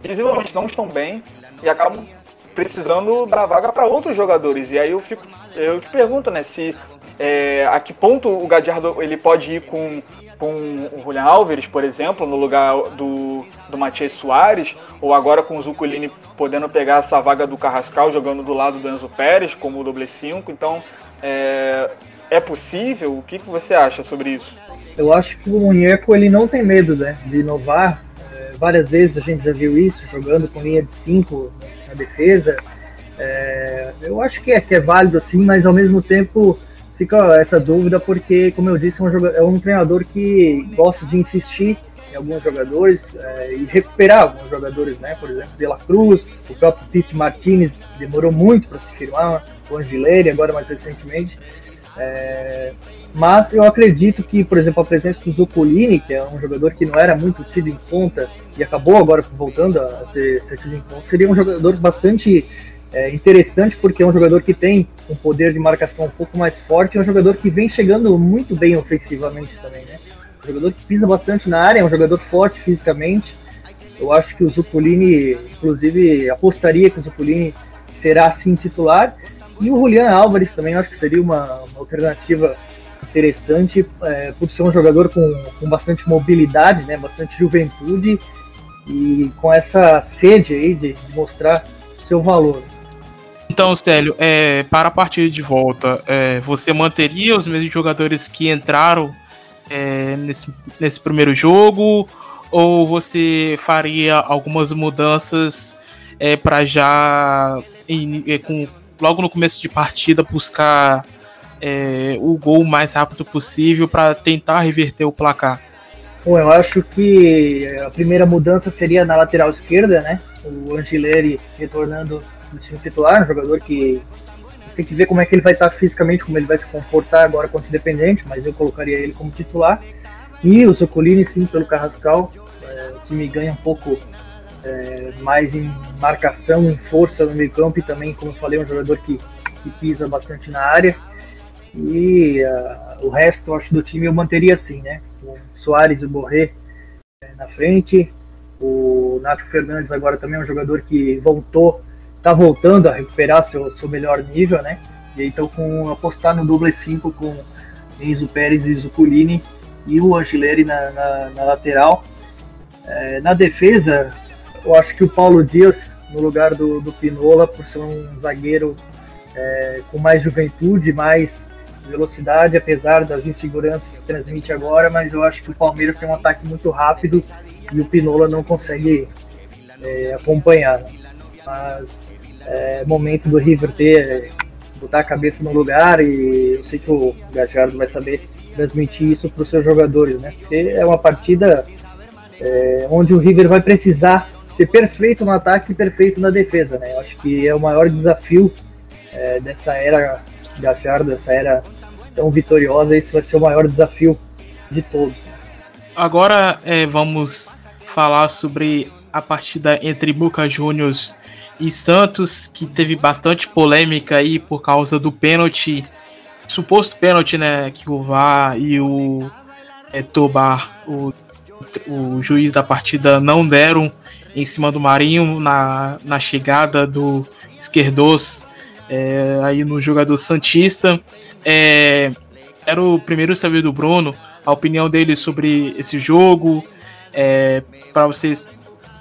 [SPEAKER 4] visivelmente não estão bem e acabam precisando dar vaga para outros jogadores. E aí eu fico, eu te pergunto, né, se é, a que ponto o Gadiardo ele pode ir com com o Julian Alves, por exemplo, no lugar do, do Matias Soares, ou agora com o Zuculini podendo pegar essa vaga do Carrascal jogando do lado do Enzo Pérez como o doble 5. Então, é, é possível? O que, que você acha sobre isso?
[SPEAKER 5] Eu acho que o Munheco ele não tem medo né, de inovar. É, várias vezes a gente já viu isso, jogando com linha de 5 na defesa. É, eu acho que é, que é válido assim, mas ao mesmo tempo fica essa dúvida porque, como eu disse, é um, jogador, é um treinador que gosta de insistir em alguns jogadores é, e recuperar alguns jogadores, né? Por exemplo, De La Cruz, o próprio Pete Martinez demorou muito para se firmar, o Angileri agora mais recentemente. É, mas eu acredito que, por exemplo, a presença do Zuccolini, que é um jogador que não era muito tido em conta e acabou agora voltando a ser, ser tido em conta, seria um jogador bastante é interessante porque é um jogador que tem um poder de marcação um pouco mais forte, é um jogador que vem chegando muito bem ofensivamente também, né? Um jogador que pisa bastante na área, é um jogador forte fisicamente. Eu acho que o Zuculini, inclusive, apostaria que o Zuculini será assim titular. E o Julian Álvares também, acho que seria uma, uma alternativa interessante, é, por ser um jogador com, com bastante mobilidade, né, bastante juventude e com essa sede aí de, de mostrar seu valor.
[SPEAKER 2] Então, Célio, é, para a partida de volta, é, você manteria os mesmos jogadores que entraram é, nesse, nesse primeiro jogo? Ou você faria algumas mudanças é, para já, em, é, com, logo no começo de partida, buscar é, o gol mais rápido possível para tentar reverter o placar?
[SPEAKER 5] Bom, eu acho que a primeira mudança seria na lateral esquerda, né? O Angileri retornando no time titular, um jogador que você tem que ver como é que ele vai estar fisicamente, como ele vai se comportar agora contra o Independente, mas eu colocaria ele como titular. E o Socolini, sim, pelo Carrascal, é, que me ganha um pouco é, mais em marcação, em força no meio campo e também, como eu falei, um jogador que, que pisa bastante na área. E uh, o resto, acho, do time eu manteria assim, né? O Soares e o Borré é, na frente. O Nacho Fernandes agora também é um jogador que voltou, tá voltando a recuperar seu, seu melhor nível, né? E então com apostar no double 5 com Enzo Pérez e Zuculini e o Angileri na, na, na lateral. É, na defesa, eu acho que o Paulo Dias, no lugar do, do Pinola, por ser um zagueiro é, com mais juventude, mais velocidade, apesar das inseguranças que transmite agora, mas eu acho que o Palmeiras tem um ataque muito rápido e o Pinola não consegue é, acompanhar. Né? Mas é momento do River ter, botar a cabeça no lugar e eu sei que o Gajardo vai saber transmitir isso para os seus jogadores, né? Porque é uma partida é, onde o River vai precisar ser perfeito no ataque e perfeito na defesa, né? Eu acho que é o maior desafio é, dessa era Gajardo, dessa era tão vitoriosa, esse vai ser o maior desafio de todos.
[SPEAKER 2] Agora é, vamos falar sobre a partida entre Boca Juniors e Santos, que teve bastante polêmica aí por causa do pênalti, suposto pênalti, né, que o VAR e o é, Tobar, o, o juiz da partida, não deram em cima do Marinho na, na chegada do Esquerdos é, aí no jogador Santista. É, era o primeiro saber do Bruno, a opinião dele sobre esse jogo, é, para vocês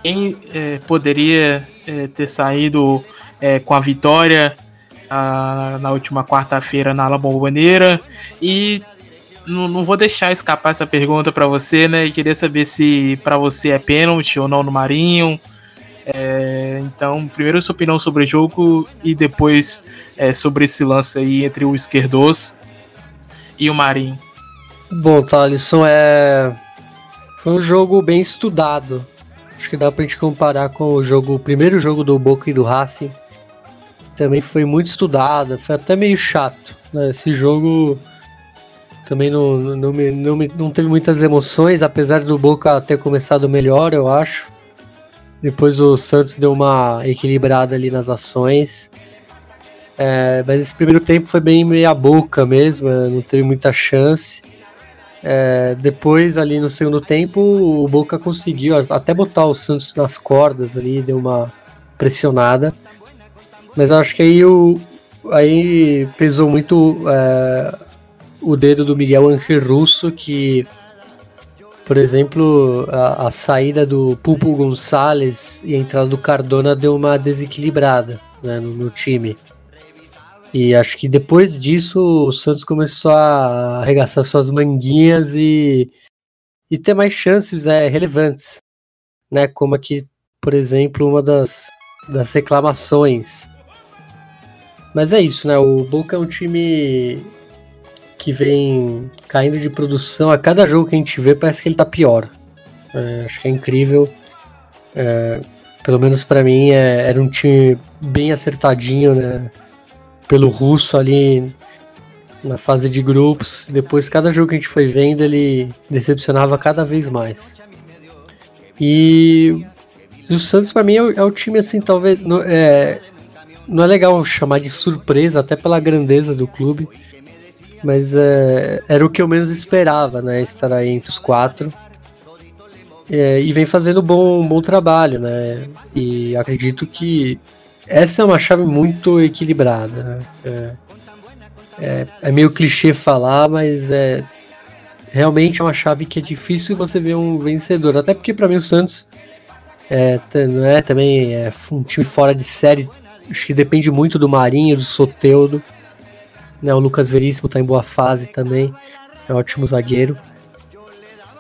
[SPEAKER 2] quem é, poderia é, ter saído é, com a vitória a, na última quarta-feira na La Bomboneira e não, não, vou deixar escapar essa pergunta para você, né? queria saber se para você é pênalti ou não no Marinho. É, então, primeiro sua opinião sobre o jogo e depois é, sobre esse lance aí entre o Esquerdos e o Marinho.
[SPEAKER 3] Bom, Thalisson, é... foi um jogo bem estudado. Acho que dá pra gente comparar com o jogo, o primeiro jogo do Boca e do Racing. Também foi muito estudado, foi até meio chato. Né? Esse jogo também não, não, não, não, não teve muitas emoções, apesar do Boca ter começado melhor, eu acho. Depois o Santos deu uma equilibrada ali nas ações. É, mas esse primeiro tempo foi bem meia boca mesmo, é, não teve muita chance. É, depois ali no segundo tempo o Boca conseguiu até botar o Santos nas cordas ali, deu uma pressionada. Mas eu acho que aí, o, aí pesou muito é, o dedo do Miguel Angel Russo, que, por exemplo, a, a, saída do Pulpo Gonçalves e a entrada do Cardona deu uma desequilibrada né, no, no, time. E acho que depois disso o Santos começou a arregaçar suas manguinhas e, e ter mais chances é, relevantes. Né, como aqui, por exemplo, uma das, das reclamações. Mas é isso, né? O Boca é um time que vem caindo de produção. A cada jogo que a gente vê, parece que ele tá pior. É, acho que é incrível. É, pelo menos para mim, é, era um time bem acertadinho, né? Pelo russo ali na fase de grupos. Depois, cada jogo que a gente foi vendo, ele decepcionava cada vez mais. E o Santos, para mim, é o, é o, time assim, talvez. Não é, não é legal chamar de surpresa, até pela grandeza do clube mas é, era o que eu menos esperava, né? Estar aí entre os quatro. É, e vem fazendo bom, bom trabalho, né? E acredito que essa é uma chave muito equilibrada. Né? É, é, é, meio clichê falar, mas é realmente é uma chave que é difícil você ver um vencedor. Até porque para mim o Santos é, não é também é um time fora de série. Acho que depende muito do Marinho, do Soteudo. Né, o Lucas Veríssimo está em boa fase também. É um ótimo zagueiro.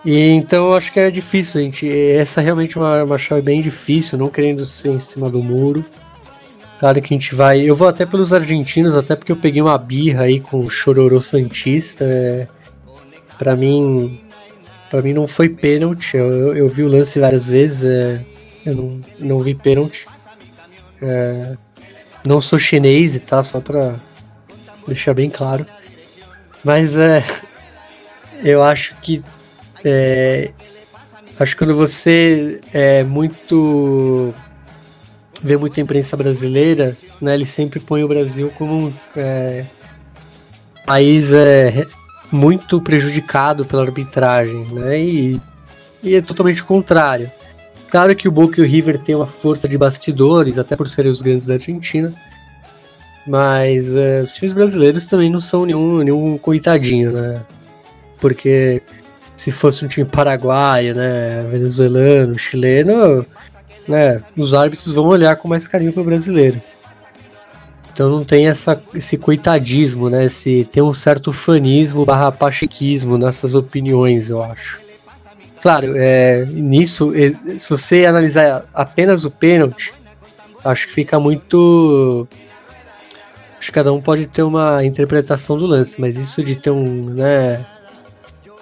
[SPEAKER 3] E então acho que é difícil, gente. Essa é realmente uma, uma chave bem difícil, não querendo ser em cima do muro. Claro que a gente vai. Eu vou até pelos argentinos, até porque eu peguei uma birra aí com o Chororô Santista. É, para mim. para mim não foi pênalti. Eu, eu, eu, vi o lance várias vezes. É, eu não, não vi pênalti. É, não sou chinês, tá? Só pra deixar bem claro. Mas é. Eu acho que. É, acho que quando você é muito. Vê muita imprensa brasileira, né? Ele sempre põe o Brasil como um é, país é, muito prejudicado pela arbitragem, né? E, e é totalmente o contrário. Claro que o Boca e o River têm uma força de bastidores, até por serem os grandes da Argentina. Mas é, os times brasileiros também não são nenhum, nenhum coitadinho, né? Porque se fosse um time paraguaio, né, venezuelano, chileno, né, os árbitros vão olhar com mais carinho pro brasileiro. Então não tem essa, esse coitadismo, né? Esse, tem um certo fanismo barra pachequismo nessas opiniões, eu acho. Claro, é, nisso, se você analisar apenas o pênalti, acho que fica muito. Acho que cada um pode ter uma interpretação do lance, mas isso de ter um, né,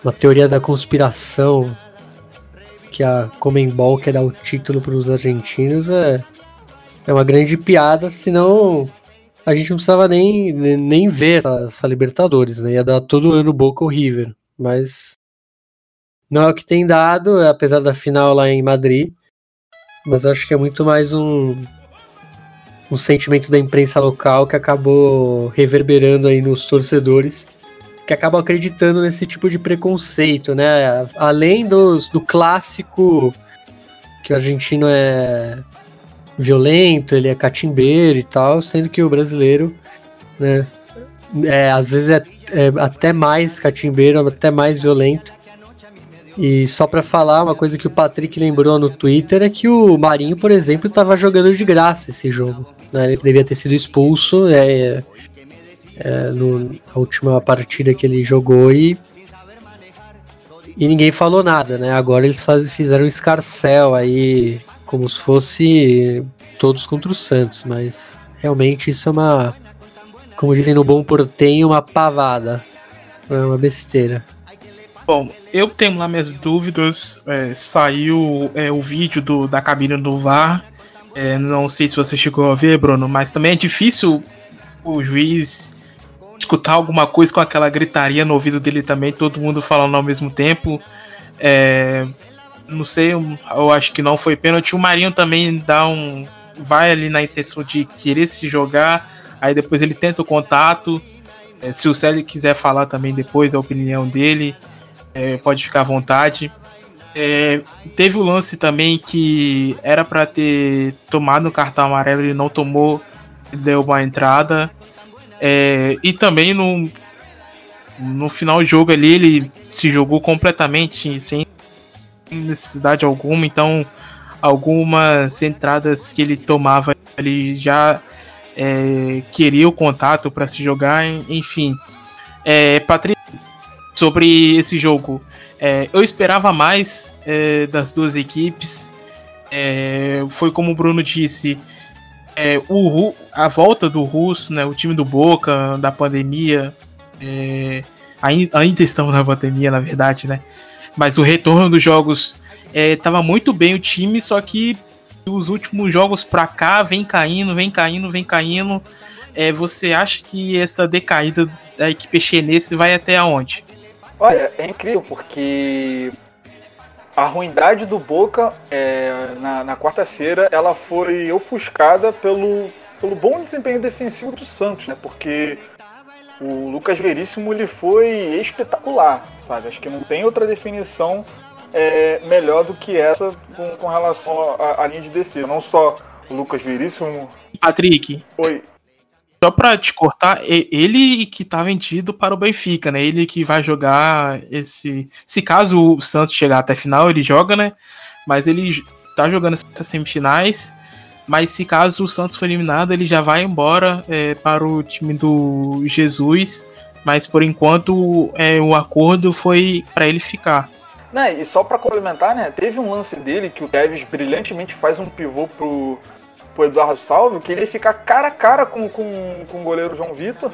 [SPEAKER 3] uma teoria da conspiração que a Comembol quer dar o título para os argentinos é, é uma grande piada, senão a gente não precisava nem, nem ver essa, essa Libertadores, né? Ia dar todo ano Boca ou River, mas não é o que tem dado, apesar da final lá em Madrid. Mas acho que é muito mais um, um sentimento da imprensa local que acabou reverberando aí nos torcedores, que acabam acreditando nesse tipo de preconceito, né? Além dos, do clássico que o argentino é violento, ele é catimbeiro e tal, sendo que o brasileiro, né, é, às vezes é, é até mais catimbeiro, até mais violento. E só para falar, uma coisa que o Patrick lembrou no Twitter é que o Marinho, por exemplo, estava jogando de graça esse jogo. Né? Ele devia ter sido expulso é, é, no, na última partida que ele jogou e, e ninguém falou nada, né? Agora eles faz, fizeram um escarcel aí, como se fosse todos contra o Santos, mas realmente isso é uma, como dizem no bom portenho, uma pavada. É uma besteira.
[SPEAKER 2] Bom, eu tenho lá minhas dúvidas. É, saiu é, o vídeo do, da cabine do VAR. É, não sei se você chegou a ver, Bruno, mas também é difícil o juiz escutar alguma coisa com aquela gritaria no ouvido dele também, todo mundo falando ao mesmo tempo. É, não sei, eu acho que não foi pênalti. O Marinho também dá um. Vai ali na intenção de querer se jogar, aí depois ele tenta o contato. É, se o Célio quiser falar também depois a opinião dele é, pode ficar à vontade. É, teve o lance também que era para ter tomado o cartão amarelo, ele não tomou, deu uma entrada. É, e também no, no final do jogo ali, ele se jogou completamente sem necessidade alguma, então algumas entradas que ele tomava, ele já é, queria o contato para se jogar, enfim. É, Patrícia, sobre esse jogo. É, eu esperava mais é, das duas equipes. É, foi como o Bruno disse, é, o, a volta do Russo, né, o time do Boca, da pandemia. É, ainda, estamos na pandemia, na verdade, né? Mas o retorno dos jogos estava é, muito bem o time, só que os últimos jogos pra cá vem caindo, vem caindo, vem caindo. você acha que essa decaída da equipe chinesa vai até aonde?
[SPEAKER 4] Olha, é incrível porque a ruindade do Boca é, na, na quarta-feira ela foi ofuscada pelo, pelo bom desempenho defensivo do Santos, né? Porque o Lucas Veríssimo ele foi espetacular, sabe? Acho que não tem outra definição é, melhor do que essa com, com relação à linha de defesa. Não só o Lucas Veríssimo.
[SPEAKER 2] Patrick.
[SPEAKER 4] Oi.
[SPEAKER 2] Só pra te cortar, ele que tá vendido para o Benfica, né? Ele que vai jogar esse. Se caso o Santos chegar até a final, ele joga, né? Mas ele tá jogando essas semifinais. Mas se caso o Santos for eliminado, ele já vai embora é, para o time do Jesus. Mas por enquanto é, o acordo foi para ele ficar.
[SPEAKER 4] Né, e só para complementar, né? Teve um lance dele que o Tevez brilhantemente faz um pivô pro, pro Eduardo Salvo, que ele ia ficar cara a cara com, com, com o goleiro João Vitor.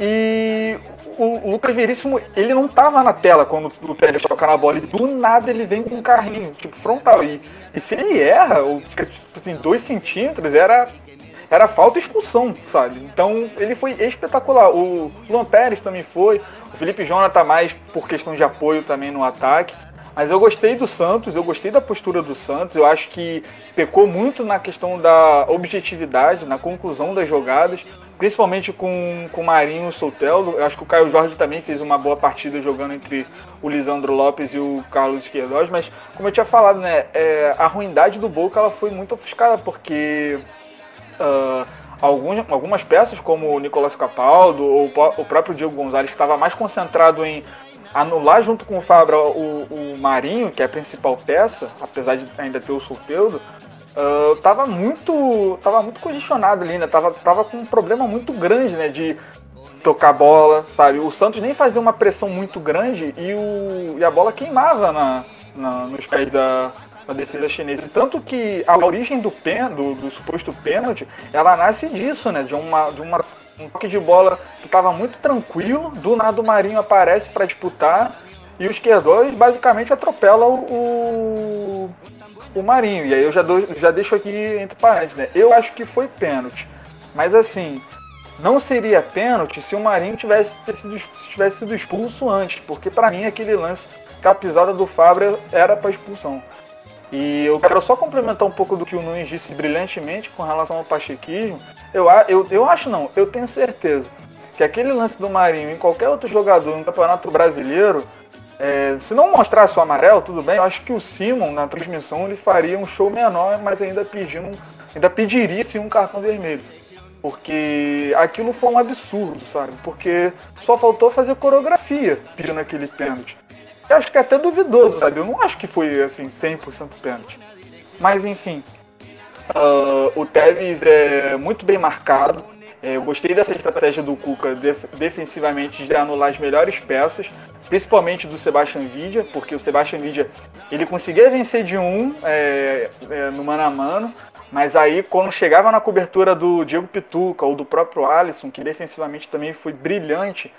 [SPEAKER 4] E o Lucas Veríssimo, ele não tava na tela quando o Tevez toca na bola. E do nada ele vem com um carrinho, tipo, frontal. E, e se ele erra, ou fica, tipo assim, dois centímetros, era, era falta e expulsão, sabe? Então ele foi espetacular. O Luan Pérez também foi. O Felipe Jonathan mais por questão de apoio também no ataque. Mas eu gostei do Santos, eu gostei da postura do Santos. Eu acho que pecou muito na questão da objetividade, na conclusão das jogadas, principalmente com, o Marinho e. Eu acho que o Caio Jorge também fez uma boa partida jogando entre o Lisandro Lopes e o Carlos Queiroz. Mas, como eu tinha falado, né, é, a ruindade do Boca ela foi muito ofuscada, porque. Uh, alguns, algumas peças, como o Nicolás Capaldo ou o próprio Diego Gonzalez, que estava mais concentrado em anular junto com o Fabra o, o Marinho, que é a principal peça, apesar de ainda ter o Sulpeudo, uh, tava muito tava muito condicionado ali, né? Tava, tava com um problema muito grande, né? De tocar bola, sabe? O Santos nem fazia uma pressão muito grande e, o, e a bola queimava na, na nos pés da, da defesa chinesa. Tanto que a origem do, pen, do, do suposto pênalti, ela nasce disso, né? De uma, de uma um toque de bola que estava muito tranquilo, do nada o Marinho aparece para disputar e os Queiroz basicamente atropelam o, o Marinho. E aí eu já, já deixo aqui entre parênteses, né? Eu acho que foi pênalti. Mas assim, não seria pênalti se o Marinho tivesse, sido, tivesse sido expulso antes, porque para mim aquele lance, a pisada do Fabra era para expulsão. E eu quero só complementar um pouco do que o Nunes disse brilhantemente com relação ao pachequismo. Eu, eu, eu acho não, eu tenho certeza que aquele lance do Marinho em qualquer outro jogador no Campeonato Brasileiro, é, se não mostrasse o amarelo, tudo bem, eu acho que o Simon na transmissão ele faria um show menor, mas ainda pedindo, ainda pediria sim um cartão vermelho. Porque aquilo foi um absurdo, sabe? Porque só faltou fazer coreografia pedindo aquele pênalti. Eu acho que é até duvidoso, sabe? Eu não acho que foi assim 100% pênalti. Mas enfim, uh, o Tevez é muito bem marcado. É, eu gostei dessa estratégia do Cuca def defensivamente de anular as melhores peças, principalmente do Sebastian Vidia, porque o Sebastian Vidia ele conseguia vencer de um é, é, no mano a mano, mas aí quando chegava na cobertura do Diego Pituca ou do próprio Alisson, que defensivamente também foi brilhante,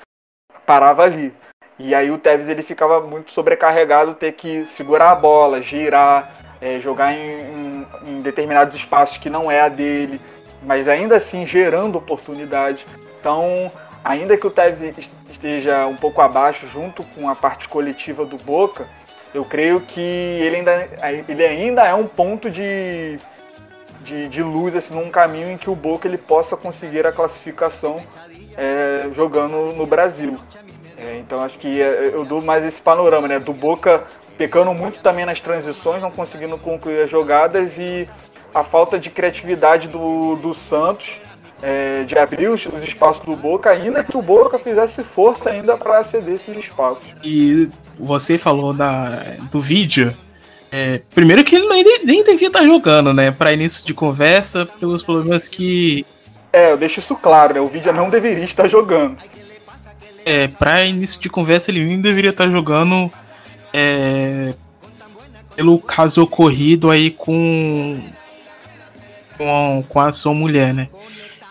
[SPEAKER 4] parava ali. E aí o Tevez ele ficava muito sobrecarregado, ter que segurar a bola, girar, é, jogar em, em, em, determinados espaços que não é a dele, mas ainda assim gerando oportunidade. Então, ainda que o Tevez esteja um pouco abaixo junto com a parte coletiva do Boca, eu creio que ele ainda, ele ainda é um ponto de, de, de luz assim, num caminho em que o Boca ele possa conseguir a classificação é, jogando no Brasil. É, então acho que é, eu dou mais esse panorama, né? Do Boca pecando muito também nas transições, não conseguindo concluir as jogadas e a falta de criatividade do, do Santos é, de abrir os, os, espaços do Boca, ainda que o Boca fizesse força ainda para aceder esses espaços.
[SPEAKER 2] E você falou da, do vídeo. É, primeiro que ele nem, nem devia estar jogando, né? Para início de conversa, pelos problemas que.
[SPEAKER 4] É, eu deixo isso claro, né? O vídeo não deveria estar jogando
[SPEAKER 2] é, pra início de conversa, ele nem deveria estar jogando é, pelo caso ocorrido aí com, com, com a sua mulher, né?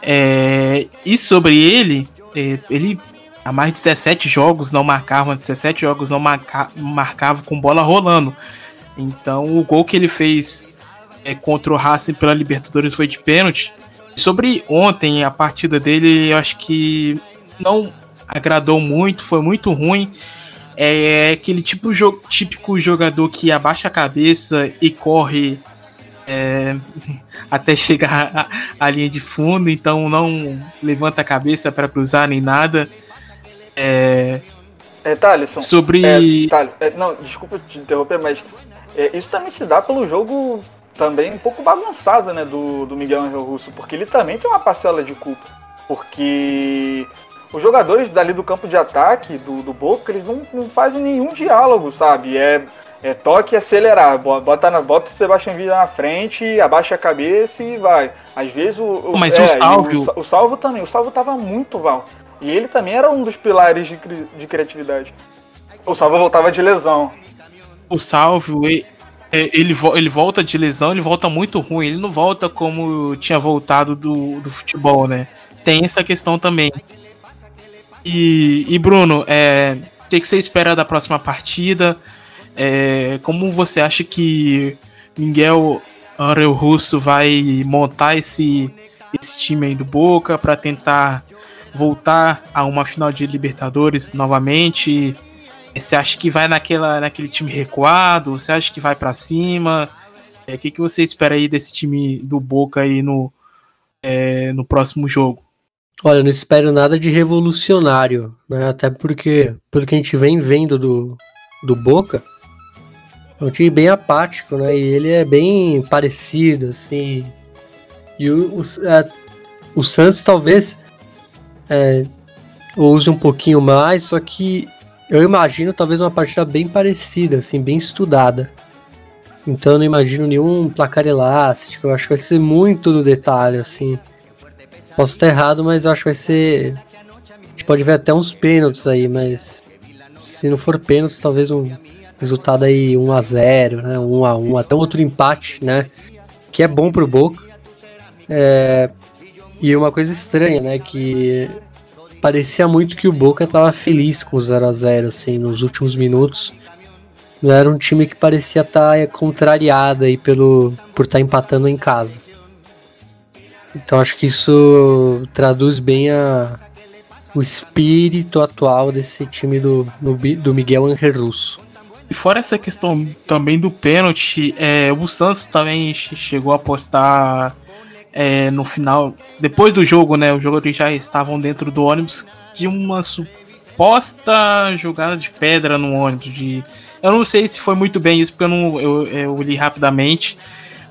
[SPEAKER 2] É, e sobre ele, é, ele há mais de 17 jogos não marcava, 17 jogos não marca, marcava com bola rolando. Então o gol que ele fez é, contra o Racing pela Libertadores foi de pênalti. Sobre ontem, a partida dele, eu acho que não agradou muito, foi muito ruim. É aquele tipo jo típico jogador que abaixa a cabeça e corre é, até chegar à linha de fundo, então não levanta a cabeça para cruzar nem nada. É,
[SPEAKER 4] é Thaleson,
[SPEAKER 2] sobre.
[SPEAKER 4] É, Thales, é, não, desculpa te interromper, mas é, isso também se dá pelo jogo também um pouco bagunçado né, do, do Miguel Angel Russo, porque ele também tem uma parcela de culpa. Porque os jogadores dali do campo de ataque do, do Boca, eles não, não fazem nenhum diálogo, sabe? É, é toque e acelerar. Bota, na, bota o Sebastião Villa na frente, abaixa a cabeça e vai. Às vezes o. o
[SPEAKER 2] Mas
[SPEAKER 4] é,
[SPEAKER 2] o salvo.
[SPEAKER 4] O, o, salvo também. O salvo tava muito mal. E ele também era um dos pilares de, de criatividade. O salvo voltava de lesão.
[SPEAKER 2] O salvo, é, ele, ele volta de lesão, ele volta muito ruim, ele não volta como tinha voltado do, do futebol, né? Tem essa questão também. E, e Bruno, é, o que, você espera da próxima partida? É, como você acha que Miguel Angel Russo vai montar esse, esse time aí do Boca para tentar voltar a uma final de Libertadores novamente? Você acha que vai naquela, naquele time recuado? Você acha que vai para cima? É, o é, que, que você espera aí desse time do Boca aí no, é, no próximo jogo?
[SPEAKER 3] Olha, eu não espero nada de revolucionário, né? Até porque, pelo que a gente vem vendo do, do Boca, é um time bem apático, né? E ele é bem parecido, assim. E o, o, é, o Santos talvez é, use um pouquinho mais, só que eu imagino talvez uma partida bem parecida, assim, bem estudada. Então eu não imagino nenhum placar elástico, eu acho que vai ser muito no detalhe, assim. Posso estar errado, mas eu acho que vai ser. A gente pode ver até uns pênaltis aí, mas se não for pênaltis, talvez um resultado aí 1x0, né? 1x1, até outro empate, né? Que é bom pro Boca. É... E uma coisa estranha, né? Que parecia muito que o Boca estava feliz com o 0 a 0 assim, nos últimos minutos. Era um time que parecia estar tá contrariado aí pelo por estar tá empatando em casa. Então acho que isso traduz bem a, o espírito atual desse time do, do Miguel Angel Russo.
[SPEAKER 2] E fora essa questão também do pênalti, é, o Santos também chegou a postar é, no final, depois do jogo, né? Os jogadores já estavam dentro do ônibus de uma suposta jogada de pedra no ônibus. De, eu não sei se foi muito bem isso, porque eu, não, eu, eu li rapidamente,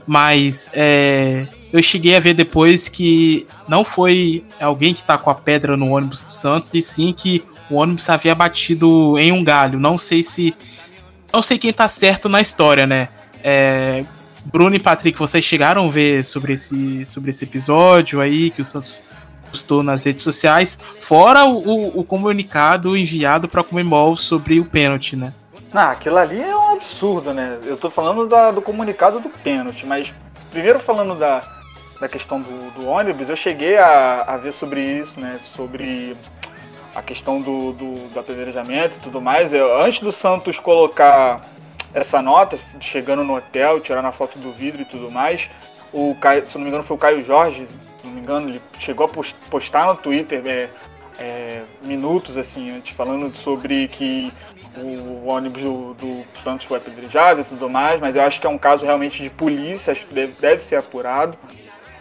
[SPEAKER 2] mas é, eu cheguei a ver depois que não foi alguém que tá com a pedra no ônibus do Santos, e sim que o ônibus havia batido em um galho. Não sei se. Não sei quem tá certo na história, né? É, Bruno e Patrick, vocês chegaram a ver sobre esse, sobre esse episódio aí que o Santos postou nas redes sociais, fora o, o, o comunicado enviado para a Comembol sobre o pênalti, né?
[SPEAKER 4] Não, aquilo ali é um absurdo, né? Eu tô falando da, do comunicado do pênalti, mas primeiro falando da, da questão do, do ônibus, eu cheguei a, a, ver sobre isso, né? Sobre a questão do, do, do apedrejamento e tudo mais. Eu, antes do Santos colocar essa nota, chegando no hotel, tirando a foto do vidro e tudo mais. O Caio, se não me engano, foi o Caio Jorge, se não me engano, ele chegou a postar no Twitter é, é, minutos assim antes, falando sobre que o ônibus do, do, Santos foi apedrejado e tudo mais, mas eu acho que é um caso realmente de polícia, acho que deve, deve ser apurado.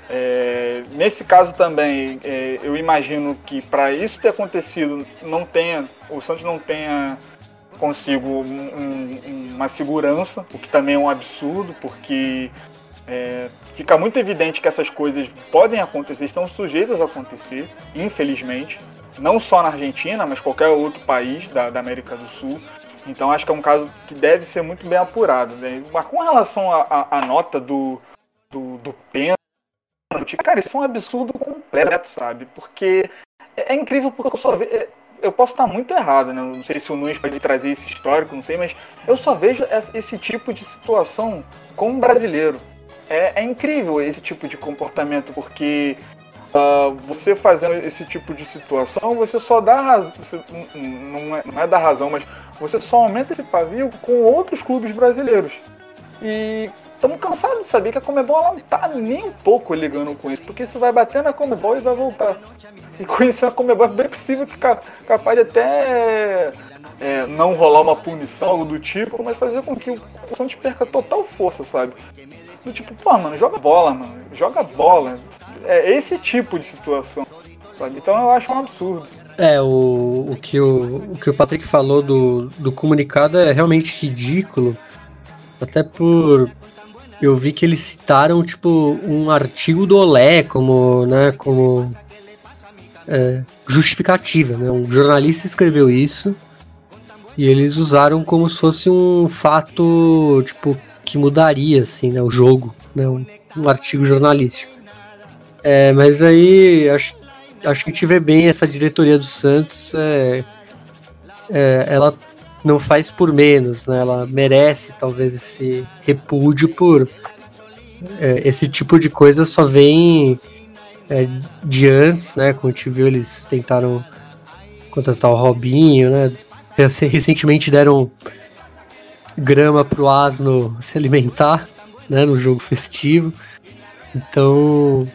[SPEAKER 4] É, nesse caso também, é, eu imagino que para isso ter acontecido, não tenha, o Santos não tenha consigo um, um, uma segurança, o que também é um absurdo, porque é, fica muito evidente que essas coisas podem acontecer, estão sujeitas a acontecer, infelizmente, não só na Argentina, mas qualquer outro país da, da América do Sul. Então acho que é um caso que deve ser muito bem apurado. Né? Mas com relação à nota do, do, do pênalti, cara, isso é um absurdo completo, sabe? Porque é, é incrível porque eu só vejo eu posso estar muito errado, né? Não sei se o Nunes pode trazer esse histórico, não sei, mas eu só vejo esse tipo de situação com um brasileiro. É, é incrível esse tipo de comportamento, porque uh, você fazendo esse tipo de situação, você só dá razão. Não, é, não é dar razão, mas você só aumenta esse pavio com outros clubes brasileiros. E estamos cansados de saber que a Comebol não tá nem um pouco ligando com isso, porque isso vai bater na Comebol e vai voltar. E conhecer a Comebol é bem possível que capaz de até é, não rolar uma punição, algo do tipo, mas fazer com que o Santos perca total força, sabe? Do tipo, pô, mano, joga bola, mano, joga bola. É esse tipo de situação, sabe? Então eu acho um absurdo.
[SPEAKER 3] É, o, o, que, o, o que o Patrick falou do, do comunicado é realmente ridículo. Até por, eu vi que eles citaram, tipo, um artigo do Olé como, né, como é, justificativa, né? Um jornalista escreveu isso e eles usaram como se fosse um fato, tipo, que mudaria, assim, né, o jogo, né, um, um artigo jornalístico. É, mas aí, acho, acho que a gente vê bem essa diretoria do Santos, é, é, ela não faz por menos, né? Ela merece talvez esse repúdio por é, esse tipo de coisa só vem é, de antes, né? Como a gente viu, eles tentaram contratar o Robinho, né? Recentemente deram grama pro asno se alimentar, né? No jogo festivo. Então,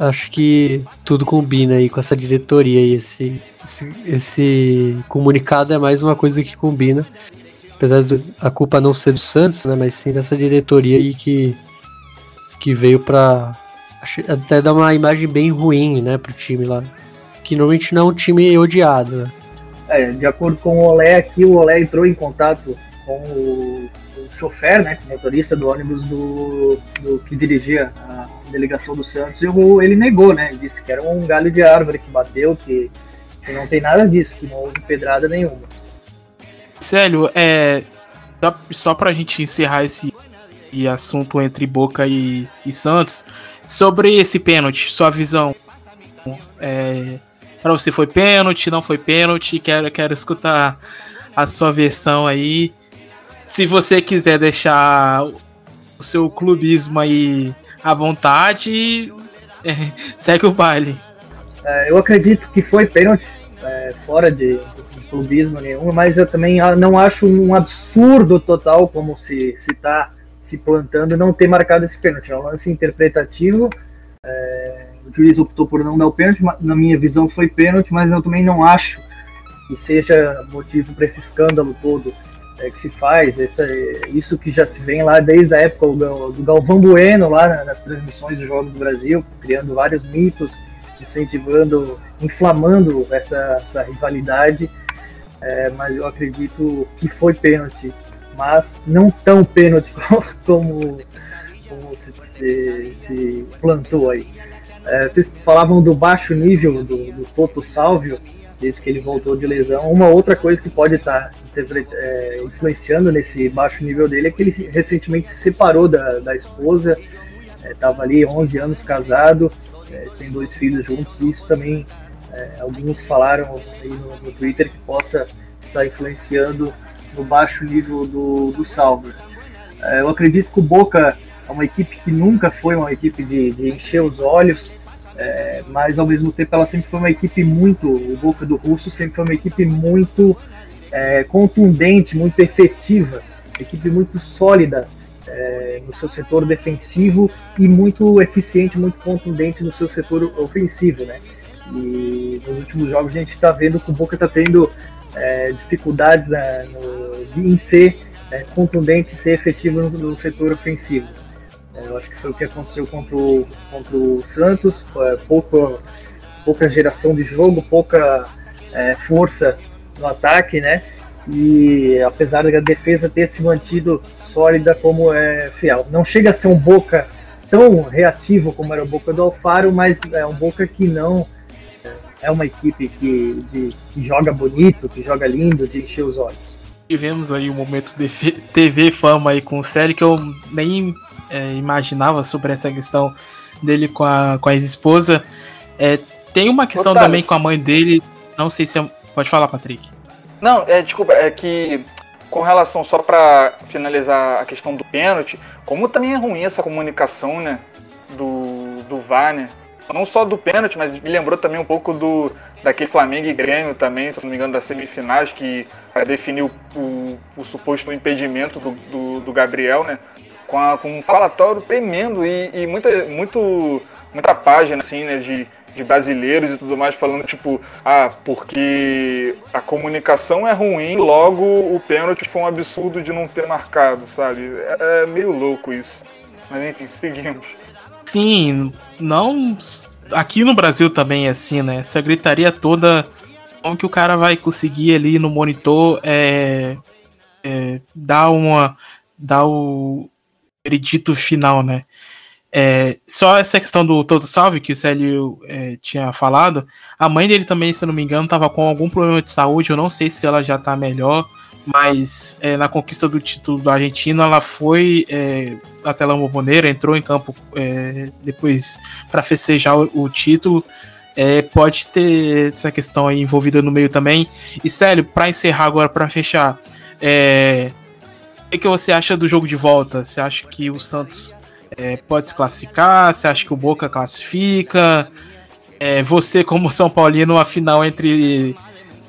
[SPEAKER 3] acho que tudo combina aí com essa diretoria e esse, esse, esse comunicado é mais uma coisa que combina. Apesar da culpa não ser do Santos, né? Mas sim dessa diretoria aí que, que veio pra até dar uma imagem bem ruim, né, pro time lá. Que normalmente não é um time odiado, né?
[SPEAKER 5] É, de acordo com o Olé aqui, o Olé entrou em contato com o, o chofer, né, motorista do ônibus do, do que dirigia a delegação do Santos, e o, ele negou, né, disse que era um galho de árvore que bateu, que, não tem nada disso, que não houve pedrada nenhuma.
[SPEAKER 2] Célio, é, só, pra gente encerrar esse assunto entre Boca e, e Santos, sobre esse pênalti, sua visão. É, para você foi pênalti, não foi pênalti? Quero, quero escutar a sua versão aí. Se você quiser deixar o seu clubismo aí à vontade, é, segue o baile.
[SPEAKER 5] É, eu acredito que foi pênalti, é, fora de, de, clubismo nenhum, mas eu também não acho um absurdo total como se está se plantando não ter marcado esse pênalti. É um lance interpretativo. É, o juiz optou por não dar o pênalti, na minha visão foi pênalti, mas eu também não acho que seja motivo para esse escândalo todo é, que se faz. Isso que já se vem lá desde a época do Galvão Bueno, lá nas transmissões dos Jogos do Brasil, criando vários mitos, incentivando, inflamando essa, essa rivalidade. É, mas eu acredito que foi pênalti mas não tão pênalti como, como se, se, se plantou aí. É, vocês falavam do baixo nível do, do Toto Salvio, desde que ele voltou de lesão. Uma outra coisa que pode estar tá é, influenciando nesse baixo nível dele é que ele recentemente se separou da, da esposa, estava é, ali 11 anos casado, é, sem dois filhos juntos, e isso também é, alguns falaram aí no, no Twitter que possa estar influenciando no baixo nível do, do Salver. É, eu acredito que o Boca é uma equipe que nunca foi uma equipe de, de encher os olhos, é, mas ao mesmo tempo ela sempre foi uma equipe muito, o Boca do Russo sempre foi uma equipe muito é, contundente, muito efetiva, equipe muito sólida é, no seu setor defensivo e muito eficiente, muito contundente no seu setor ofensivo, né? E nos últimos jogos a gente está vendo que o Boca está tendo é, dificuldades né, no, em ser é, contundente, ser efetivo no, no setor ofensivo. É, eu acho que foi o que aconteceu contra o, contra o Santos, pouco, pouca geração de jogo, pouca é, força no ataque, né? E apesar da defesa ter se mantido sólida como é fiel. Não chega a ser um Boca tão reativo como era o Boca do Alfaro, mas é um Boca que não é uma equipe que, de, que joga bonito, que joga lindo, de encher os olhos.
[SPEAKER 2] Tivemos aí um momento de TV fama aí com o Série que eu nem é, imaginava sobre essa questão dele com a, com a ex-esposa. É, tem uma questão também com a mãe dele, não sei se é, Pode falar, Patrick.
[SPEAKER 4] Não, é, desculpa, é que com relação, só para finalizar a questão do pênalti, como também é ruim essa comunicação, né, do, do VAR, né, não só do pênalti, mas me lembrou também um pouco do daquele Flamengo e Grêmio também, se não me engano, das semifinais, que para definir o, o, o, suposto impedimento do, do, do, Gabriel, né? Com, a, com um falatório tremendo e, e, muita, muito, muita página, assim, né? De, de brasileiros e tudo mais falando, tipo, ah, porque a comunicação é ruim, logo o pênalti foi um absurdo de não ter marcado, sabe? É, é meio louco isso. Mas enfim, seguimos.
[SPEAKER 2] Sim, não. Aqui no Brasil também é assim, né? Essa gritaria toda. Como que o cara vai conseguir ali no monitor é, é, dar uma. dar o veredito final, né? É, só essa questão do Todo Salve que o Célio é, tinha falado, a mãe dele também, se não me engano, estava com algum problema de saúde. Eu não sei se ela já está melhor mas é, na conquista do título da Argentina ela foi é, até La entrou em campo é, depois para festejar o, o, título. é, pode ter essa questão aí envolvida no meio também. E Célio, para encerrar agora, para fechar, é, o que, que você acha do jogo de volta? Você acha que o Santos é, pode se classificar? Você acha que o Boca classifica? É, você, como São Paulino, a final entre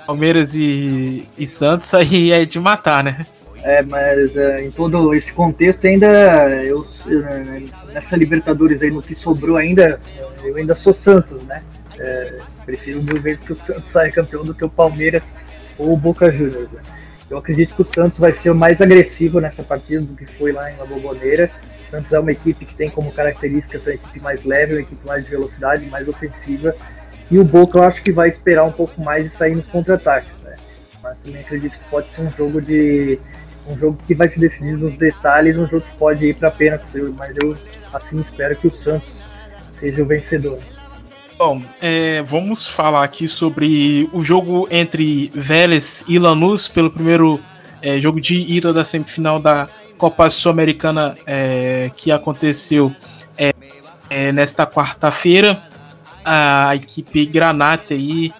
[SPEAKER 2] Palmeiras e, e Santos aí é de matar, né?
[SPEAKER 5] É, mas é, em todo esse contexto ainda eu, nessa Libertadores aí no que sobrou ainda eu ainda sou Santos, né? É, prefiro mil vezes que o Santos saia campeão do que o Palmeiras ou o Boca Juniors. Né? Eu acredito que o Santos vai ser o mais agressivo nessa partida do que foi lá em La Boboneira. O Santos é uma equipe que tem como característica essa equipe mais leve, uma equipe mais de velocidade, mais ofensiva. E o Boca eu acho que vai esperar um pouco mais e sair nos contra-ataques. Né? Mas também acredito que pode ser um jogo de um jogo que vai se decidir nos detalhes, um jogo que pode ir para pênalti, mas eu assim espero que o Santos seja o vencedor.
[SPEAKER 2] Bom, é, vamos falar aqui sobre o jogo entre Vélez e Lanús pelo primeiro é, jogo de ida da semifinal da Copa Sul-Americana é, que aconteceu é, é, nesta quarta-feira. A equipe Granata aí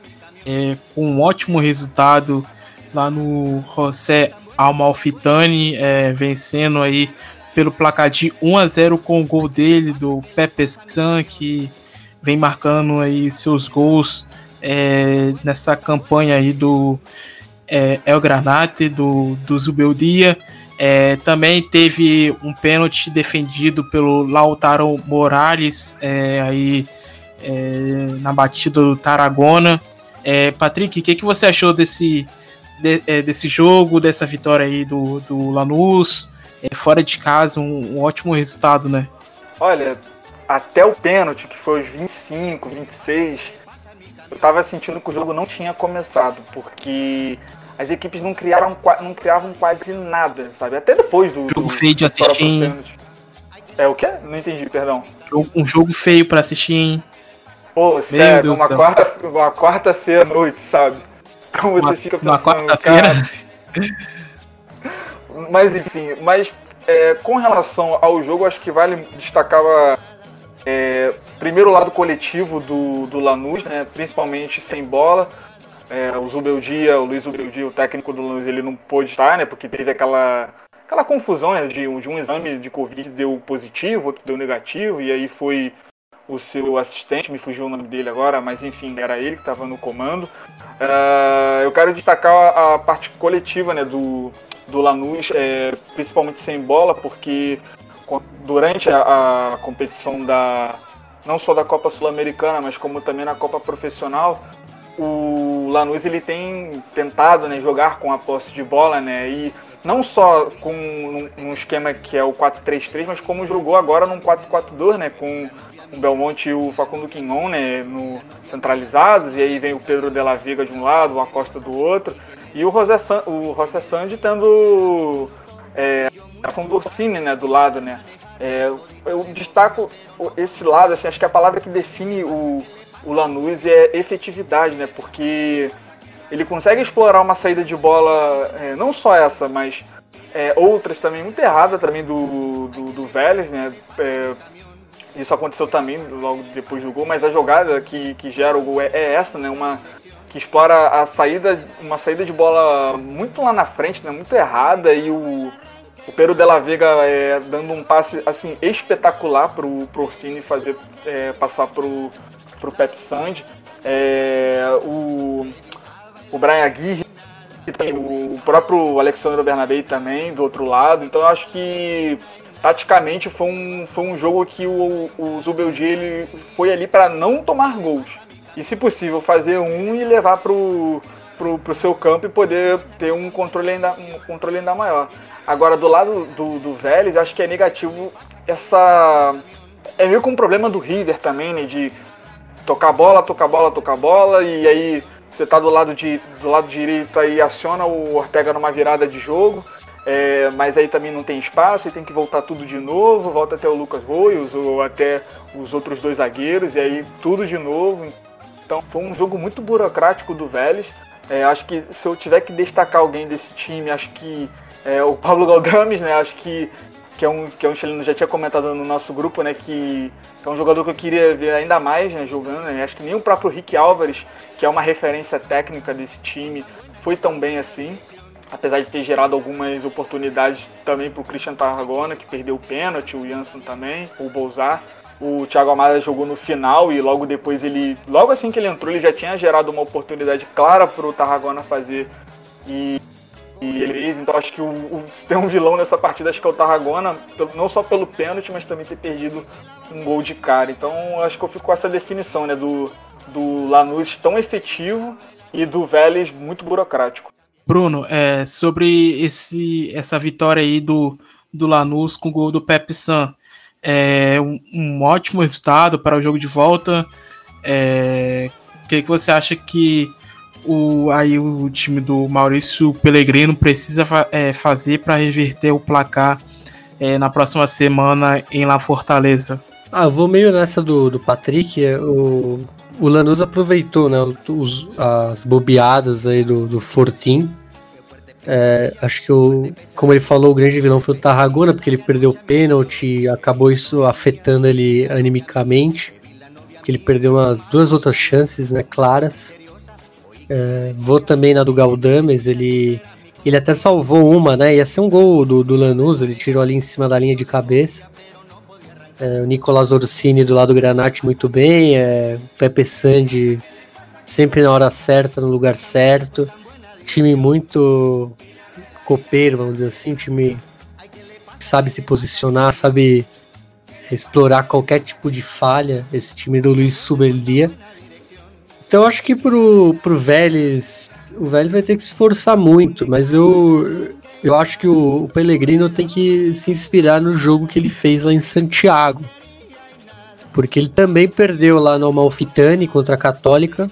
[SPEAKER 2] é, com um ótimo resultado lá no José Amalfitani, vencendo aí pelo placar de 1 a 0 com o gol dele do Pepe San que vem marcando aí seus gols é, nessa campanha aí do é, El Granate, do, do Zubeldia. É, também teve um pênalti defendido pelo Lautaro Morales é, aí é, na batida do Tarragona. É, Patrick, o que, que você achou desse, de, é, desse jogo, dessa vitória aí do, do Lanús? Fora de casa, um, um ótimo resultado, né?
[SPEAKER 4] Olha, até o pênalti, que foi os 25, 26, eu tava sentindo que o jogo não tinha começado, porque as equipes não criaram não criavam quase nada, sabe? Até depois do.
[SPEAKER 2] Jogo do, feio de assistir.
[SPEAKER 4] É o quê? Não entendi, perdão.
[SPEAKER 2] Um jogo feio para assistir, hein?
[SPEAKER 4] Pô, Meu sério, Deus uma, quarta, uma quarta-feira à noite, sabe? Como você uma, fica pensando, uma quarta-feira. mas enfim, mas é, com relação ao jogo, acho que vale destacar é, primeiro lado coletivo do, do Lanús, né, principalmente sem bola. É, o Zubeldia, o Luiz Zubeldia, o técnico do Lanús, ele não pôde estar, né, porque teve aquela, aquela confusão né, de, de um exame de Covid deu positivo, outro deu negativo, e aí foi o seu assistente, me fugiu o nome dele agora, mas enfim, era ele que estava no comando. Uh, eu quero destacar a, a, parte coletiva né, do, do Lanús, é, principalmente sem bola, porque durante a, a competição da não só da Copa Sul-Americana, mas como também na Copa Profissional, o Lanús ele tem tentado né, jogar com a posse de bola, né? E não só com um, esquema que é o 4-3-3, mas como jogou agora num 4-4-2, né? Com o Belmonte e o Facundo Quingon, né? No, centralizados, e aí vem o Pedro de la Vega de um lado, o Acosta do outro, e o José, San, o José Sandi tendo é, a ação do Orsini, né, do lado, né. É, eu destaco esse lado, assim, acho que a palavra que define o, o Lanús é efetividade, né, porque ele consegue explorar uma saída de bola, é, não só essa, mas é, outras também muito errada também do, do, do Vélez, né, é, isso aconteceu também logo depois do gol, mas a jogada que, que gera o gol é, é essa, né, uma que explora a saída, uma saída de bola muito lá na frente, né, muito errada, e o, o Pedro Della Vega é, dando um passe assim espetacular para o Orsini fazer é, passar para o Pep Sand. É, o, o Brian Aguirre, o próprio Alexandre Bernabei também do outro lado. Então eu acho que taticamente foi um, foi um jogo que o, o Zubeldia ele foi ali para não tomar gols e, se possível, fazer um e levar pro, pro, pro seu campo e poder ter um controle ainda, um controle ainda maior. Agora, do lado do, do Vélez, acho que é negativo essa. É meio que um problema do River também, né? De tocar bola, tocar bola, tocar bola, e aí você tá do lado, de, do lado direito aí aciona o Ortega numa virada de jogo. É, mas aí também não tem espaço e tem que voltar tudo de novo, volta até o Lucas Royos ou até os outros dois zagueiros, e aí tudo de novo. Então foi um jogo muito burocrático do Vélez. É, acho que se eu tiver que destacar alguém desse time, acho que é, o Pablo Galdames, né? Acho que que é um, que é um chileno, já tinha comentado no nosso grupo, né, que, é um jogador que eu queria ver ainda mais né, jogando. Né, acho que nem o próprio Rick Álvares, que é uma referência técnica desse time, foi tão bem assim. Apesar de ter gerado algumas oportunidades também para o Christian Tarragona, que perdeu o pênalti, o Jansson também, o Bolzar. O Thiago Amada jogou no final e logo depois ele, logo assim que ele entrou, ele já tinha gerado uma oportunidade clara para o Tarragona fazer e e ele fez, então acho que o, o, se tem um vilão nessa partida, acho que é o Tarragona, não só pelo pênalti, mas também ter perdido um gol de cara. Então acho que eu fico com essa definição, né, do, do Lanús tão efetivo e do Vélez muito burocrático.
[SPEAKER 2] Bruno, é, sobre esse, essa vitória aí do, do Lanús com o gol do Pepe San, é um, um ótimo resultado para o jogo de volta. É, o que, que você acha que o, aí o time do Maurício Pellegrino precisa é, fazer para reverter o placar é, na próxima semana em La Fortaleza?
[SPEAKER 3] Ah, vou meio nessa do, do Patrick. É, o, o Lanús aproveitou né, os, as bobeadas aí do, do Fortin. É, acho que, o, como ele falou, o grande vilão foi o Tarragona, porque ele perdeu o pênalti, acabou isso afetando ele animicamente. Porque ele perdeu uma, duas outras chances né, claras. É, vou também na do Galdames, ele, ele até salvou uma, né? Ia ser um gol do, do Lanús, ele tirou ali em cima da linha de cabeça. É, o Nicolas Orsini do lado do Granate muito bem, é, o Pepe Sandi sempre na hora certa, no lugar certo. Time muito copeiro, vamos dizer assim, time que sabe se posicionar, sabe explorar qualquer tipo de falha, esse time do Luiz Subeldia. Então acho que pro, pro Vélez, o Vélez vai ter que se esforçar muito, mas eu, eu acho que o, o Pellegrino tem que se inspirar no jogo que ele fez lá em Santiago. Porque ele também perdeu lá no Amalfitani contra a Católica.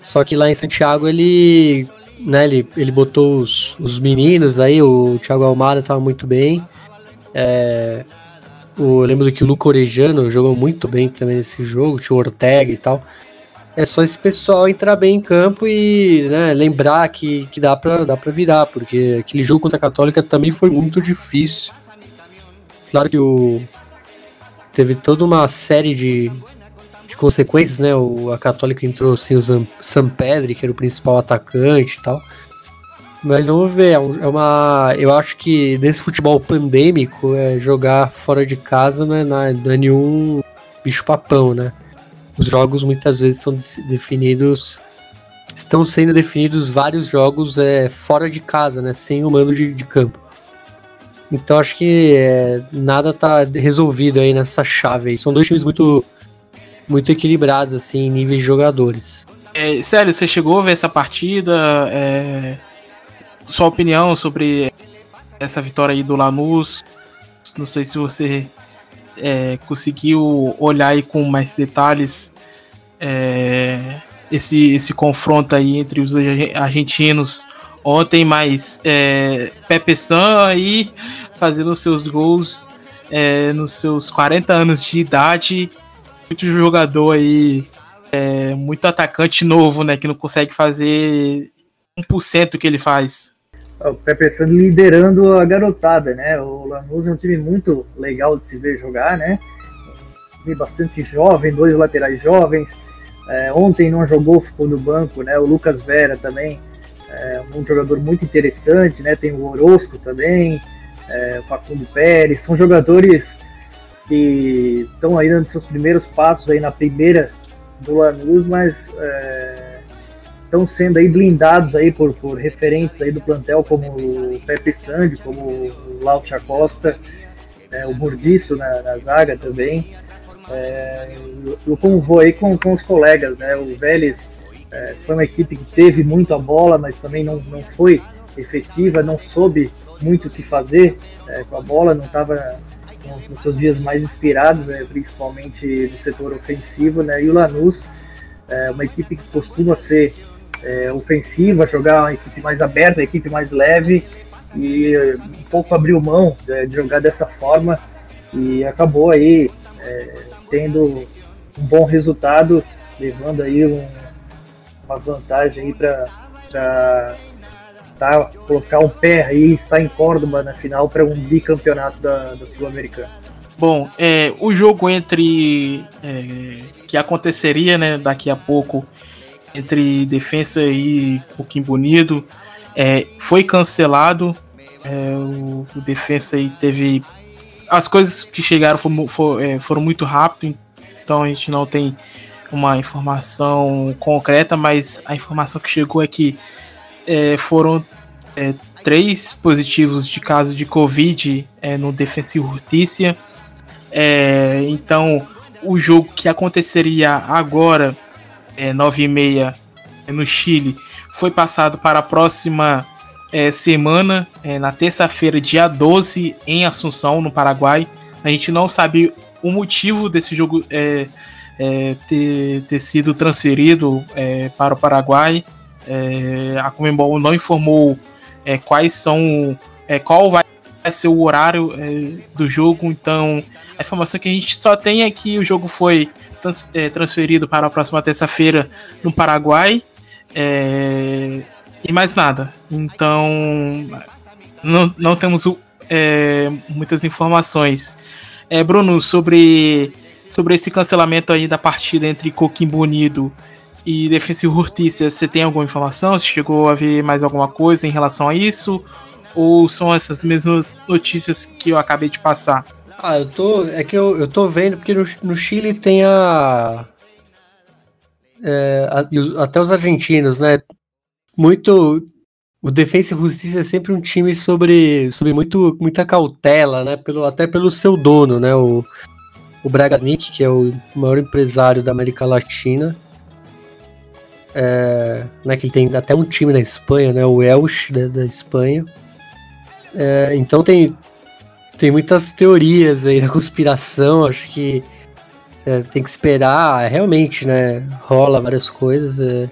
[SPEAKER 3] Só que lá em Santiago ele, né, ele, ele botou os, os meninos aí, o Thiago Almada estava muito bem. É, o, eu lembro que o Luco Orejano jogou muito bem também nesse jogo, tinha o Ortega e tal. É só esse pessoal entrar bem em campo e né, lembrar que, que dá, pra, dá virar, porque aquele jogo contra a Católica também foi muito difícil. Claro que o, teve toda uma série de, de consequências, né? O, a Católica entrou sem o Sam Pedri, que era o principal atacante e tal. Mas vamos ver, é, é uma. Eu acho que nesse futebol pandêmico, é, jogar fora de casa não é, não é nenhum bicho papão, né? Os jogos muitas vezes são definidos estão sendo definidos vários jogos é, fora de casa, né, sem o de, de campo. Então acho que é, nada tá resolvido aí nessa chave. Aí. São dois times muito muito equilibrados assim em níveis de jogadores.
[SPEAKER 2] É, sério, você chegou a ver essa partida? É, sua opinião sobre essa vitória aí do Lanús? Não sei se você é, conseguiu olhar aí com mais detalhes é, esse, esse confronto aí entre os argentinos ontem, mas é, Pepe San aí fazendo seus gols é, nos seus 40 anos de idade, muito jogador aí, é, muito atacante novo, né, que não consegue fazer 1% do que ele faz.
[SPEAKER 5] O Pepe San liderando a garotada, né? O Lanús é um time muito legal de se ver jogar, né? Um bastante jovem, dois laterais jovens. É, ontem não jogou, ficou no banco, né? O Lucas Vera também, é um jogador muito interessante, né? Tem o Orozco também, é, o Facundo Pérez, são jogadores que estão aí dando seus primeiros passos aí na primeira do Lanús, mas é, estão sendo aí blindados aí por, por referentes aí do plantel como o Pepe Sandi, como o Lautia Costa, é, o Burdiço na, na, zaga também. É, eu como vou aí com, com os colegas, né? O Vélez é, foi uma equipe que teve muito a bola, mas também não, não foi efetiva, não soube muito o que fazer é, com a bola, não estava nos seus dias mais inspirados, né, principalmente no setor ofensivo, né? E o Lanús é uma equipe que costuma ser é, ofensiva, jogar uma equipe mais aberta, uma equipe mais leve e um pouco abriu mão de, de jogar dessa forma e acabou aí é, tendo um bom resultado, levando aí um, uma vantagem aí para tentar colocar um pé aí, estar em Córdoba na final para um bicampeonato da, da Sul-Americana.
[SPEAKER 2] Bom, é, o jogo entre é, que aconteceria, né, daqui a pouco entre Defensa e Coquim Bonito é, foi cancelado. É, o, o, Defensa aí teve as coisas que chegaram foram, foram, é, foram muito rápido, então a gente não tem uma informação concreta, mas a informação que chegou é que é, foram é, três positivos de caso de Covid é, no Defensa e Justiça. É, então, o jogo que aconteceria agora, é, 9 e meia no Chile, foi passado para a próxima é, semana, é, na terça-feira, dia 12, em Assunção, no Paraguai. A gente não sabe o motivo desse jogo é, é ter, ter sido transferido é, para o Paraguai. É, a Comembol não informou quais são, qual vai ser o horário do jogo, então a informação que a gente só tem é que o jogo foi trans, é, transferido para a próxima terça-feira no Paraguai. É, e mais nada. Então, não, não temos é, muitas informações. É, Bruno, sobre, sobre esse cancelamento aí da partida entre Coquimbo Unido e Defensivo Hurtícia, você tem alguma informação? Você chegou a ver mais alguma coisa em relação a isso? Ou são essas mesmas notícias que eu acabei de passar?
[SPEAKER 3] Ah, eu tô. É que eu, eu tô vendo, porque no, no Chile tem a. É, a, até os argentinos, né? Muito. O Defensa e é sempre um time sobre, sobre muito, muita cautela, né? Pelo, até pelo seu dono, né? O, o Braganic, que é o maior empresário da América Latina. É, né, que ele tem até um time na Espanha, né? O Elche da, da Espanha. É, então tem, tem muitas teorias aí da conspiração, acho que é, tem que esperar, realmente, né? Rola várias coisas. É,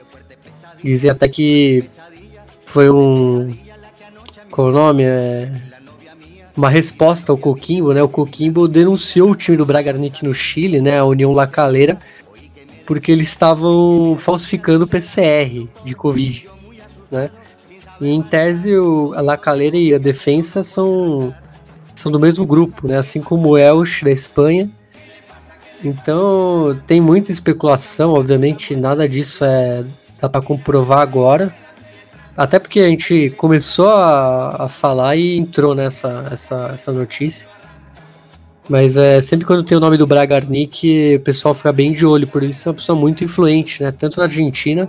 [SPEAKER 3] dizem até que foi um. Qual o nome? É, uma resposta ao Coquimbo, né? O Coquimbo denunciou o time do Bragarnik no Chile, né? A União La Calera, porque eles estavam falsificando o PCR de Covid, né? E em tese, o, a La Calera e a defesa são são do mesmo grupo, né? Assim como o Elche da Espanha. Então tem muita especulação, obviamente nada disso é dá para comprovar agora. Até porque a gente começou a, a falar e entrou nessa essa, essa notícia. Mas é, sempre quando tem o nome do Bragarnik, o pessoal fica bem de olho, por isso é uma pessoa muito influente, né? Tanto na Argentina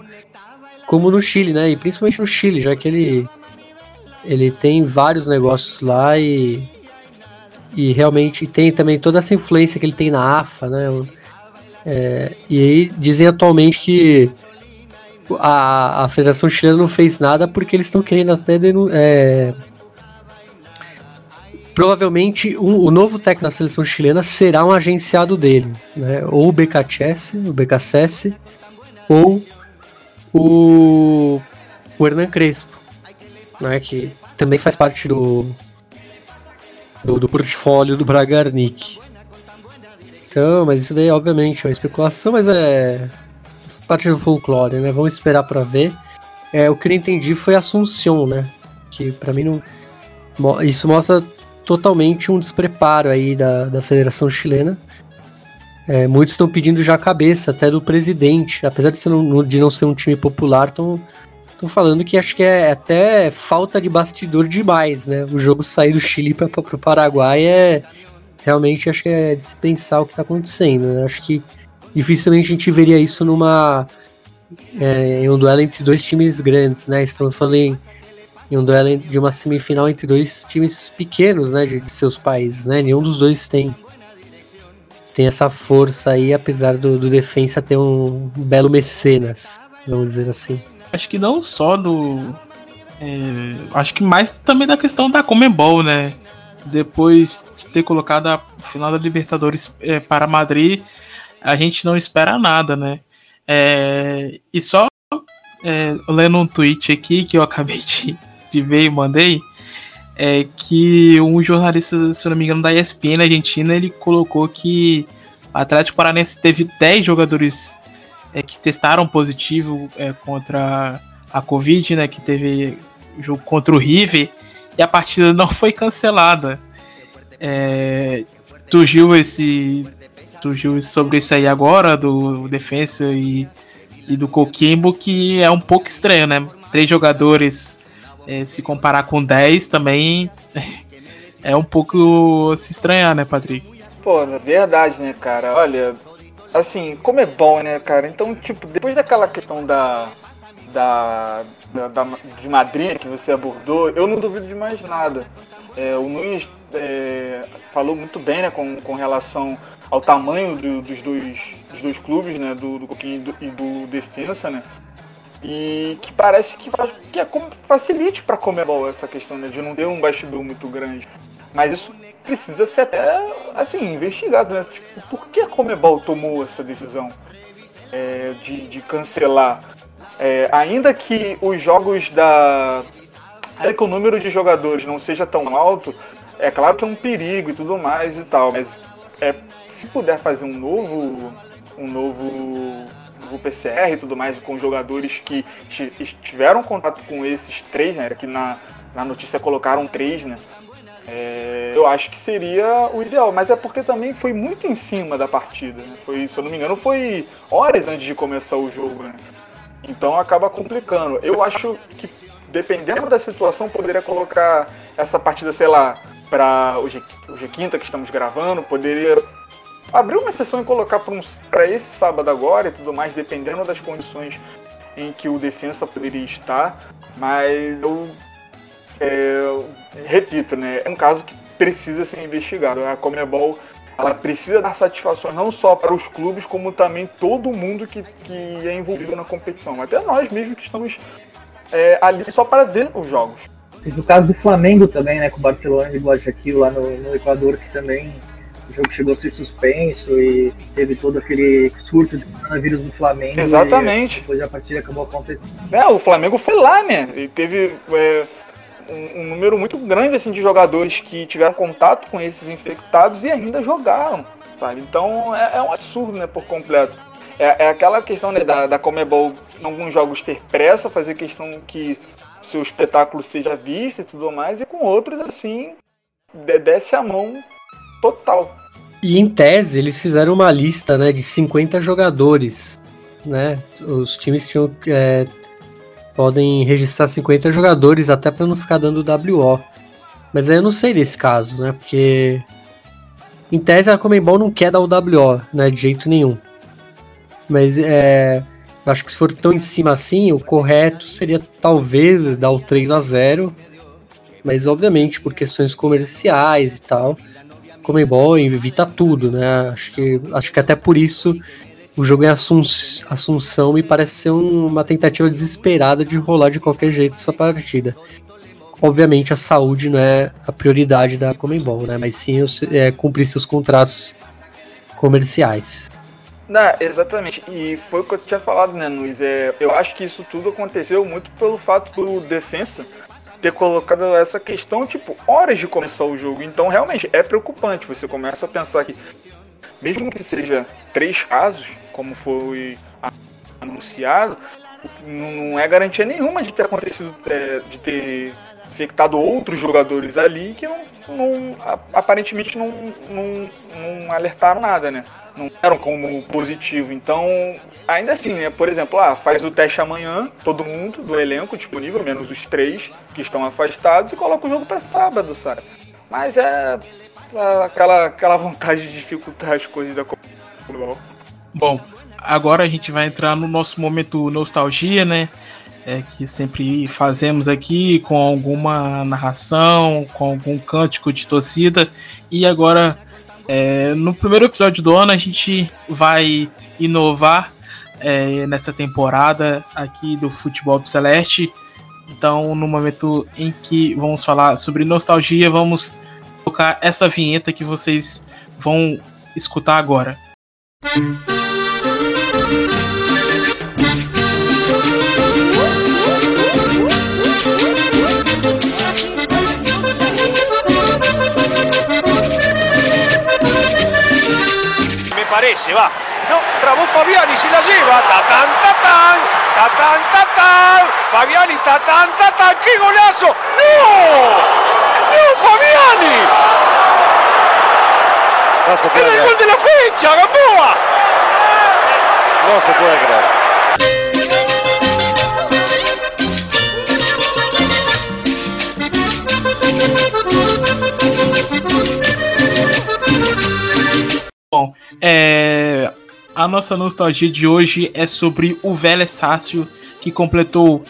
[SPEAKER 3] como no Chile, né? E principalmente no Chile, já que ele, ele tem vários negócios lá e e realmente tem também toda essa influência que ele tem na AFA, né? É, e aí dizem atualmente que a, a Federação Chilena não fez nada porque eles estão querendo até é, provavelmente um, o novo técnico da seleção chilena será um agenciado dele, né? Ou o BKCS, o BKCS, ou o, o Hernan Crespo, né? Que também faz parte do do, do portfólio do Bragarnik. Então, mas isso daí obviamente é uma especulação, mas é parte do folclore, né? Vamos esperar para ver. É, o que eu entendi foi Assunção, né? Que para mim não. Isso mostra totalmente um despreparo aí da, da Federação Chilena. É, muitos estão pedindo já a cabeça, até do presidente. Apesar de, ser de não ser um time popular, estão Tô falando que acho que é até falta de bastidor demais, né? O jogo sair do Chile para o Paraguai é realmente acho que é de se pensar o que está acontecendo. Né? Acho que dificilmente a gente veria isso numa é, em um duelo entre dois times grandes, né? Estamos falando em, em, um duelo de uma semifinal entre dois times pequenos, né? De, de seus países, né? Nenhum dos dois tem tem essa força aí, apesar do, do defensa ter um belo mecenas, vamos dizer assim
[SPEAKER 2] acho que não só do. É, acho que mais também da questão da Comembol, né? Depois de ter colocado a final da Libertadores é, para Madrid, a gente não espera nada, né? É, e só é, lendo um tweet aqui que eu acabei de, de ver e mandei, é que um jornalista, se não me engano, da ESPN na Argentina, ele colocou que o Atlético Paranense teve 10 jogadores é, que testaram positivo é, contra a Covid, né? Que teve jogo contra o River e a partida não foi cancelada. É, surgiu esse surgiu sobre isso aí agora do Defensa e, e do Coquimbo que é um pouco estranho, né? Três jogadores é, se comparar com 10 também é um pouco se estranhar, né, Patrick?
[SPEAKER 4] Pô, é verdade, né, cara? Olha, assim, como é bom, né, cara? Então, tipo, depois daquela questão da. Da, da, da de madrinha que você abordou, eu não duvido de mais nada. É, o Nunes é, falou muito bem né, com, com relação ao tamanho do, dos, dois, dos dois clubes, né, do, do Coquinho e do, do Defensa, né? E que parece que, faz, que é como facilite para Comebol essa questão né, de não ter um bastidor muito grande. Mas isso precisa ser até assim, investigado, né? Tipo, por que a Comebol tomou essa decisão é, de, de cancelar? É, ainda que os jogos da. Ainda que o número de jogadores não seja tão alto, é claro que é um perigo e tudo mais e tal, mas é, se puder fazer um novo. um novo. novo PCR e tudo mais com jogadores que tiveram contato com esses três, né? Que na, na notícia colocaram três, né? É, eu acho que seria o ideal, mas é porque também foi muito em cima da partida. Né? Foi, se eu não me engano, foi horas antes de começar o jogo. Né? Então acaba complicando. Eu acho que, dependendo da situação, poderia colocar essa partida, sei lá, para o G, o G5 que estamos gravando, poderia abrir uma sessão e colocar para esse sábado agora e tudo mais, dependendo das condições em que o defensa poderia estar. Mas eu é, repito, né, é um caso que precisa ser investigado. A Comebol ela precisa dar satisfações não só para os clubes, como também todo mundo que, que é envolvido na competição. Até nós mesmos que estamos é, ali só para ver os jogos.
[SPEAKER 5] Teve o caso do Flamengo também, né, com o Barcelona de Guayaquil lá no, no Equador, que também o jogo chegou a ser suspenso e teve todo aquele surto de coronavírus no Flamengo.
[SPEAKER 4] Exatamente.
[SPEAKER 5] depois a partida acabou acontecendo.
[SPEAKER 4] É, o Flamengo foi lá, né? E teve. É um, um, número muito grande assim, de jogadores que tiveram contato com esses infectados e ainda jogaram. Sabe? Então é, é um absurdo né, por completo. É, é aquela questão né, da, da Comebol em alguns jogos ter pressa, fazer questão que seu espetáculo seja visto e tudo mais, e com outros assim, desce a mão total.
[SPEAKER 3] E em tese, eles fizeram uma lista né, de 50 jogadores. Né? Os times tinham é, podem registrar 50 jogadores até para não ficar dando WO. Mas aí eu não sei desse caso, né? Porque em tese a Comembol não quer dar o WO, né? De jeito nenhum. Mas é, acho que se for tão em cima assim, o correto seria talvez dar o 3 a 0 Mas obviamente por questões comerciais e tal, Comembol evita tudo, né? Acho que, acho que até por isso o jogo em Assunção me parece ser uma tentativa desesperada de rolar de qualquer jeito essa partida. Obviamente a saúde não é a prioridade da Comembol, né? Mas sim é, cumprir seus contratos comerciais.
[SPEAKER 4] Não, exatamente. E foi o que eu tinha falado, né, Luiz? É, eu acho que isso tudo aconteceu muito pelo fato do defensa ter colocado essa questão, tipo, horas de começar o jogo. Então, realmente, é preocupante. Você começa a pensar que, mesmo que seja três casos, como foi anunciado, não é garantia nenhuma de ter acontecido, é, de ter infectado outros jogadores ali que não, não aparentemente não, não, não, alertaram nada, né? Não eram como positivo. Então, ainda assim, né? Por exemplo, ah, faz o teste amanhã, todo mundo do elenco disponível, menos os três que estão afastados, e coloca o jogo para sábado, sabe? Mas é, é aquela, aquela vontade de dificultar as coisas da Copa
[SPEAKER 2] Bom, agora a gente vai entrar no nosso momento nostalgia, né? É, que sempre fazemos aqui com alguma narração, com algum cântico de torcida. E agora, é, no primeiro episódio do ano, a gente vai inovar é, nessa temporada aqui do Futebol Celeste. Então, no momento em que vamos falar sobre nostalgia, vamos tocar essa vinheta que vocês vão escutar agora. Música
[SPEAKER 6] parece, va. No, trabó Fabiani, se la lleva. Tatán, tatán. Tatán, Tatán. Fabiani, Tatán, Tatán. ¡Qué golazo! ¡No! ¡No, Fabiani!
[SPEAKER 7] No se puede
[SPEAKER 6] ¡Era el gol de la fecha, Gamboa!
[SPEAKER 7] No se puede creer.
[SPEAKER 2] Bom, é, a nossa nostalgia de hoje é sobre o Vélez Sácio, que completou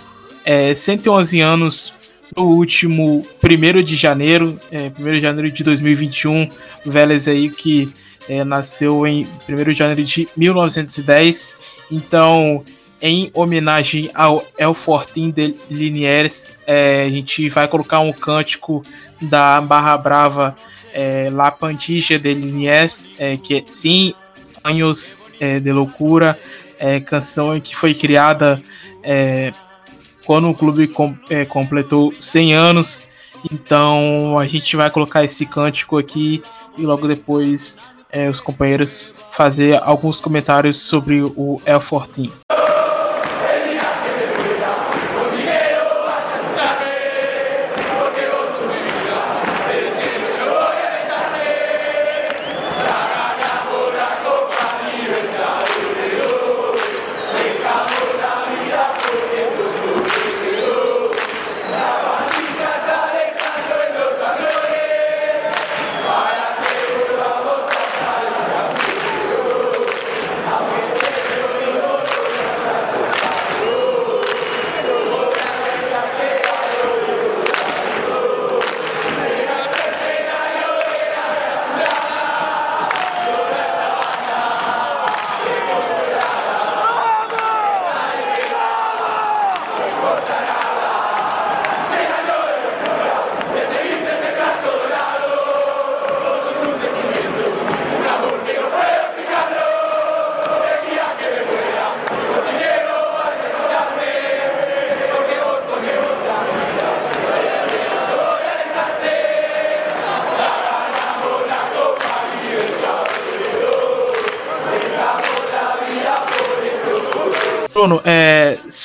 [SPEAKER 2] é, 111 anos no último 1 de janeiro, é, 1 de janeiro de 2021. O Vélez aí que é, nasceu em 1 de janeiro de 1910. Então, em homenagem ao El Fortin de Liniers, é, a gente vai colocar um cântico da Barra Brava é, La Pandilla de Liniers, é, que é Sim Anos é, de Loucura, é, canção que foi criada é, quando o clube com, completou 100 anos. Então a gente vai colocar esse cântico aqui e logo depois os companheiros fazer alguns comentários sobre o El Fortin.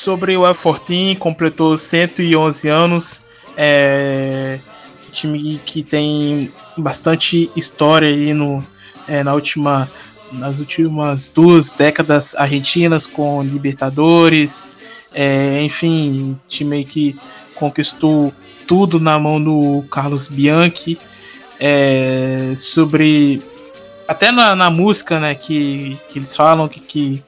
[SPEAKER 2] Sobre o F14, completou 111 anos. É, time que tem bastante história aí no, é, na última, nas últimas duas décadas argentinas com Libertadores. É, enfim, time que conquistou tudo na mão do Carlos Bianchi. É, sobre até na, na música, né, que, que eles falam que, que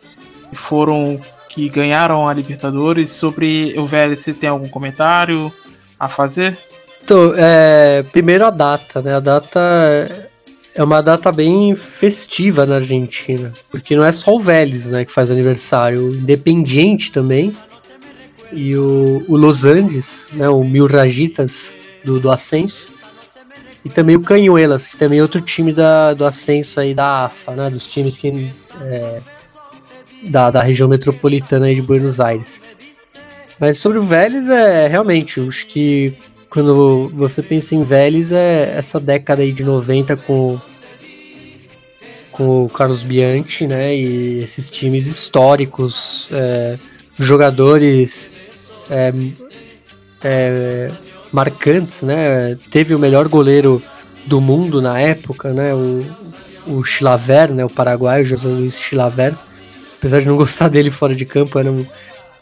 [SPEAKER 2] foram que ganharam a Libertadores. Sobre o Vélez, você tem algum comentário a fazer?
[SPEAKER 3] Então, é, primeiro a data, né? A data é uma data bem festiva na Argentina, porque não é só o Vélez, né, que faz aniversário, o Independiente também e o, o Los Andes, né, o Mil Rajitas do, do Ascenso e também o Canhuelas, que também é outro time da, do Ascenso aí da AFA, né, dos times que é, da, da região metropolitana de Buenos Aires. Mas sobre o Vélez, é realmente, acho que quando você pensa em Vélez, é essa década aí de 90 com, com o Carlos Bianchi, né? E esses times históricos, é, jogadores é, é, marcantes, né? Teve o melhor goleiro do mundo na época, né? O, o Chilaver, né? O paraguaio, José Luiz Chilaver. Apesar de não gostar dele fora de campo, era um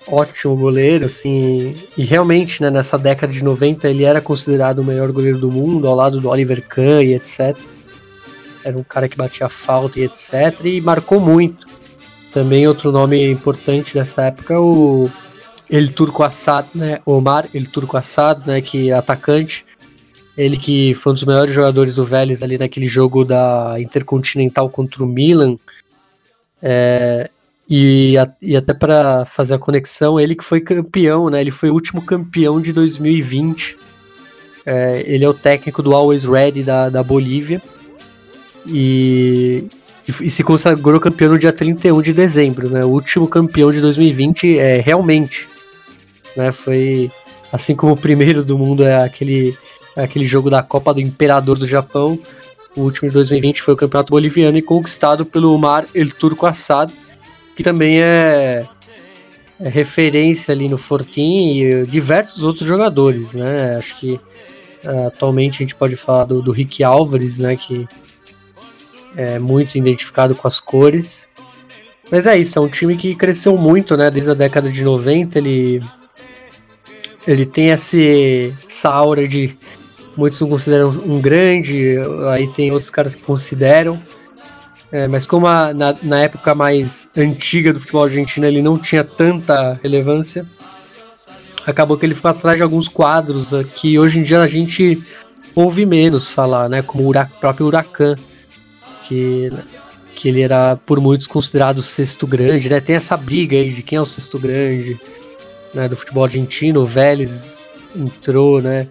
[SPEAKER 3] ótimo goleiro, assim, e realmente, né, nessa década de 90 ele era considerado o melhor goleiro do mundo, ao lado do Oliver Kahn e etc. Era um cara que batia falta e etc, e marcou muito. Também outro nome importante dessa época, o El Turco Assad, né, Omar El Turco Assad, né, que é atacante, ele que foi um dos melhores jogadores do Vélez ali naquele jogo da Intercontinental contra o Milan, é, e, a, e até para fazer a conexão, ele que foi campeão, né? Ele foi o último campeão de 2020. É, ele é o técnico do Always Ready da, da Bolívia. E, e, e, se consagrou campeão no dia 31 de dezembro, né? O último campeão de 2020 é realmente. Né? Foi assim como o primeiro do mundo é aquele, é aquele jogo da Copa do Imperador do Japão. O último de 2020 foi o campeonato boliviano e conquistado pelo Omar El Turco Assad que também é é referência ali no Fortin e diversos outros jogadores, né? Acho que uh, atualmente a gente pode falar do, do Rick Álvares, né? Que é muito identificado com as cores. Mas é isso, é um time que cresceu muito, né? Desde a década de 90, ele ele tem esse, essa aura de muitos não consideram um grande, aí tem outros caras que consideram. É, mas como a, na, na, época mais antiga do futebol argentino ele não tinha tanta relevância, acabou que ele ficou atrás de alguns quadros que hoje em dia a gente ouve menos falar, né? Como o próprio Huracan, que, que ele era por muitos considerado o sexto grande, né? Tem essa briga aí de quem é o sexto grande né, do futebol argentino, o Vélez entrou, né?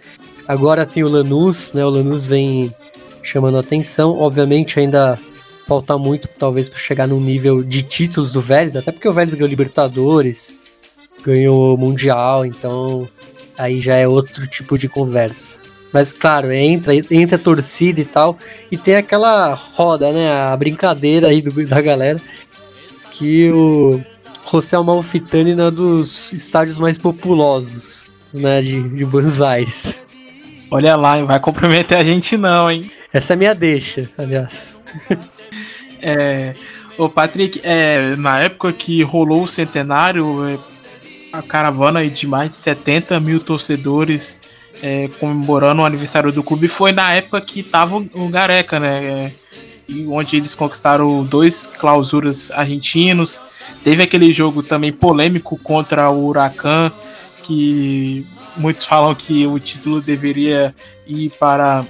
[SPEAKER 3] Agora tem o Lanús, né? O Lanús vem chamando atenção, obviamente ainda falta muito, talvez, para chegar no nível de títulos do Vélez, até porque o Vélez ganhou Libertadores, ganhou Mundial, então aí já é outro tipo de conversa. Mas claro, entra, entra a torcida e tal, e tem aquela roda, né? A brincadeira aí do, da galera, que o José Amalfitani é um dos estádios mais populosos, né, de, de Buenos Aires.
[SPEAKER 2] Olha lá, vai comprometer a gente não, hein?
[SPEAKER 3] Essa é minha deixa, aliás.
[SPEAKER 2] É, o Patrick, é, na época que rolou o centenário, é, a caravana de mais de 70 mil torcedores é, comemorando o aniversário do clube foi na época que tava o Gareca, né? É, onde eles conquistaram dois clausuras argentinos. Teve aquele jogo também polêmico contra o Huracan, que muitos falam que o título deveria ir para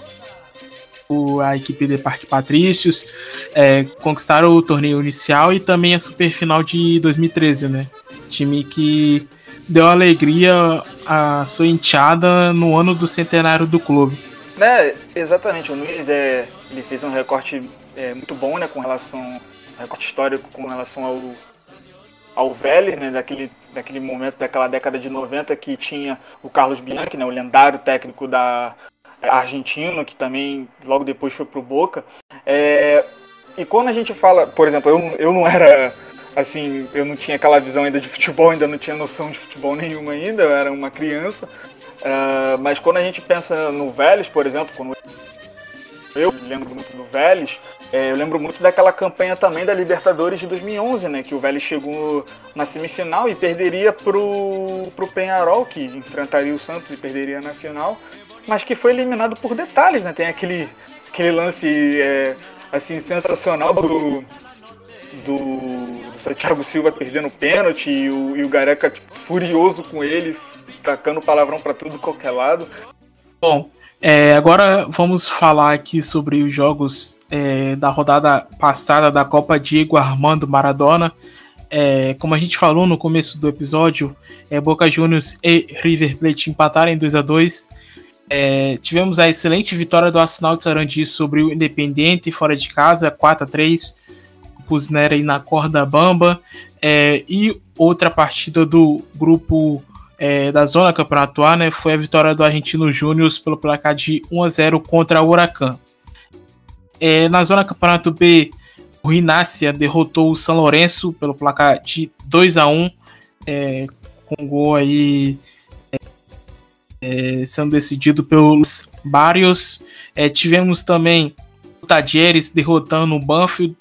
[SPEAKER 2] o, a equipe de Parque Patrícios, é, conquistaram o torneio inicial e também a super final de 2013, né? Time que deu alegria à sua enteada no ano do centenário do clube.
[SPEAKER 4] É, exatamente, o Nunes é, ele fez um recorte é, muito bom né, com relação, um recorte histórico com relação ao, ao Vélez, né, daquele, daquele momento, daquela década de 90 que tinha o Carlos Bianchi, né, o lendário técnico da, argentino, que também logo depois foi pro Boca. É, e quando a gente fala, por exemplo, eu, eu não era assim, eu não tinha aquela visão ainda de futebol, ainda não tinha noção de futebol nenhuma ainda, eu era uma criança. Uh, mas quando a gente pensa no Vélez, por exemplo, quando eu lembro muito do Vélez, é, eu lembro muito daquela campanha também da Libertadores de 2011, né? Que o Vélez chegou na semifinal e perderia pro, pro Penharol, que enfrentaria o Santos e perderia na final mas que foi eliminado por detalhes, né? Tem aquele, aquele lance é, assim sensacional do, do, Thiago Silva perdendo pênalti e o, e o Gareca tipo, furioso com ele, tacando palavrão para tudo qualquer lado.
[SPEAKER 2] Bom, é, agora vamos falar aqui sobre os jogos é, da rodada passada da Copa Diego Armando Maradona. É, como a gente falou no começo do episódio, é, Boca Juniors e River Plate empataram em 2 a 2 é, tivemos a excelente vitória do Arsenal de Sarandi sobre o Independente fora de casa, 4 a 3 Pusnera aí na corda bamba. É, e outra partida do grupo é, da Zona Campeonato A né, foi a vitória do Argentino Júnior pelo placar de 1 a 0 contra o Huracan. É, na Zona Campeonato B, o Rinácia derrotou o São Lourenço pelo placar de 2 a 1 é, com gol aí é, sendo decidido pelos Barrios. É, tivemos também o Tadieres derrotando o Banfield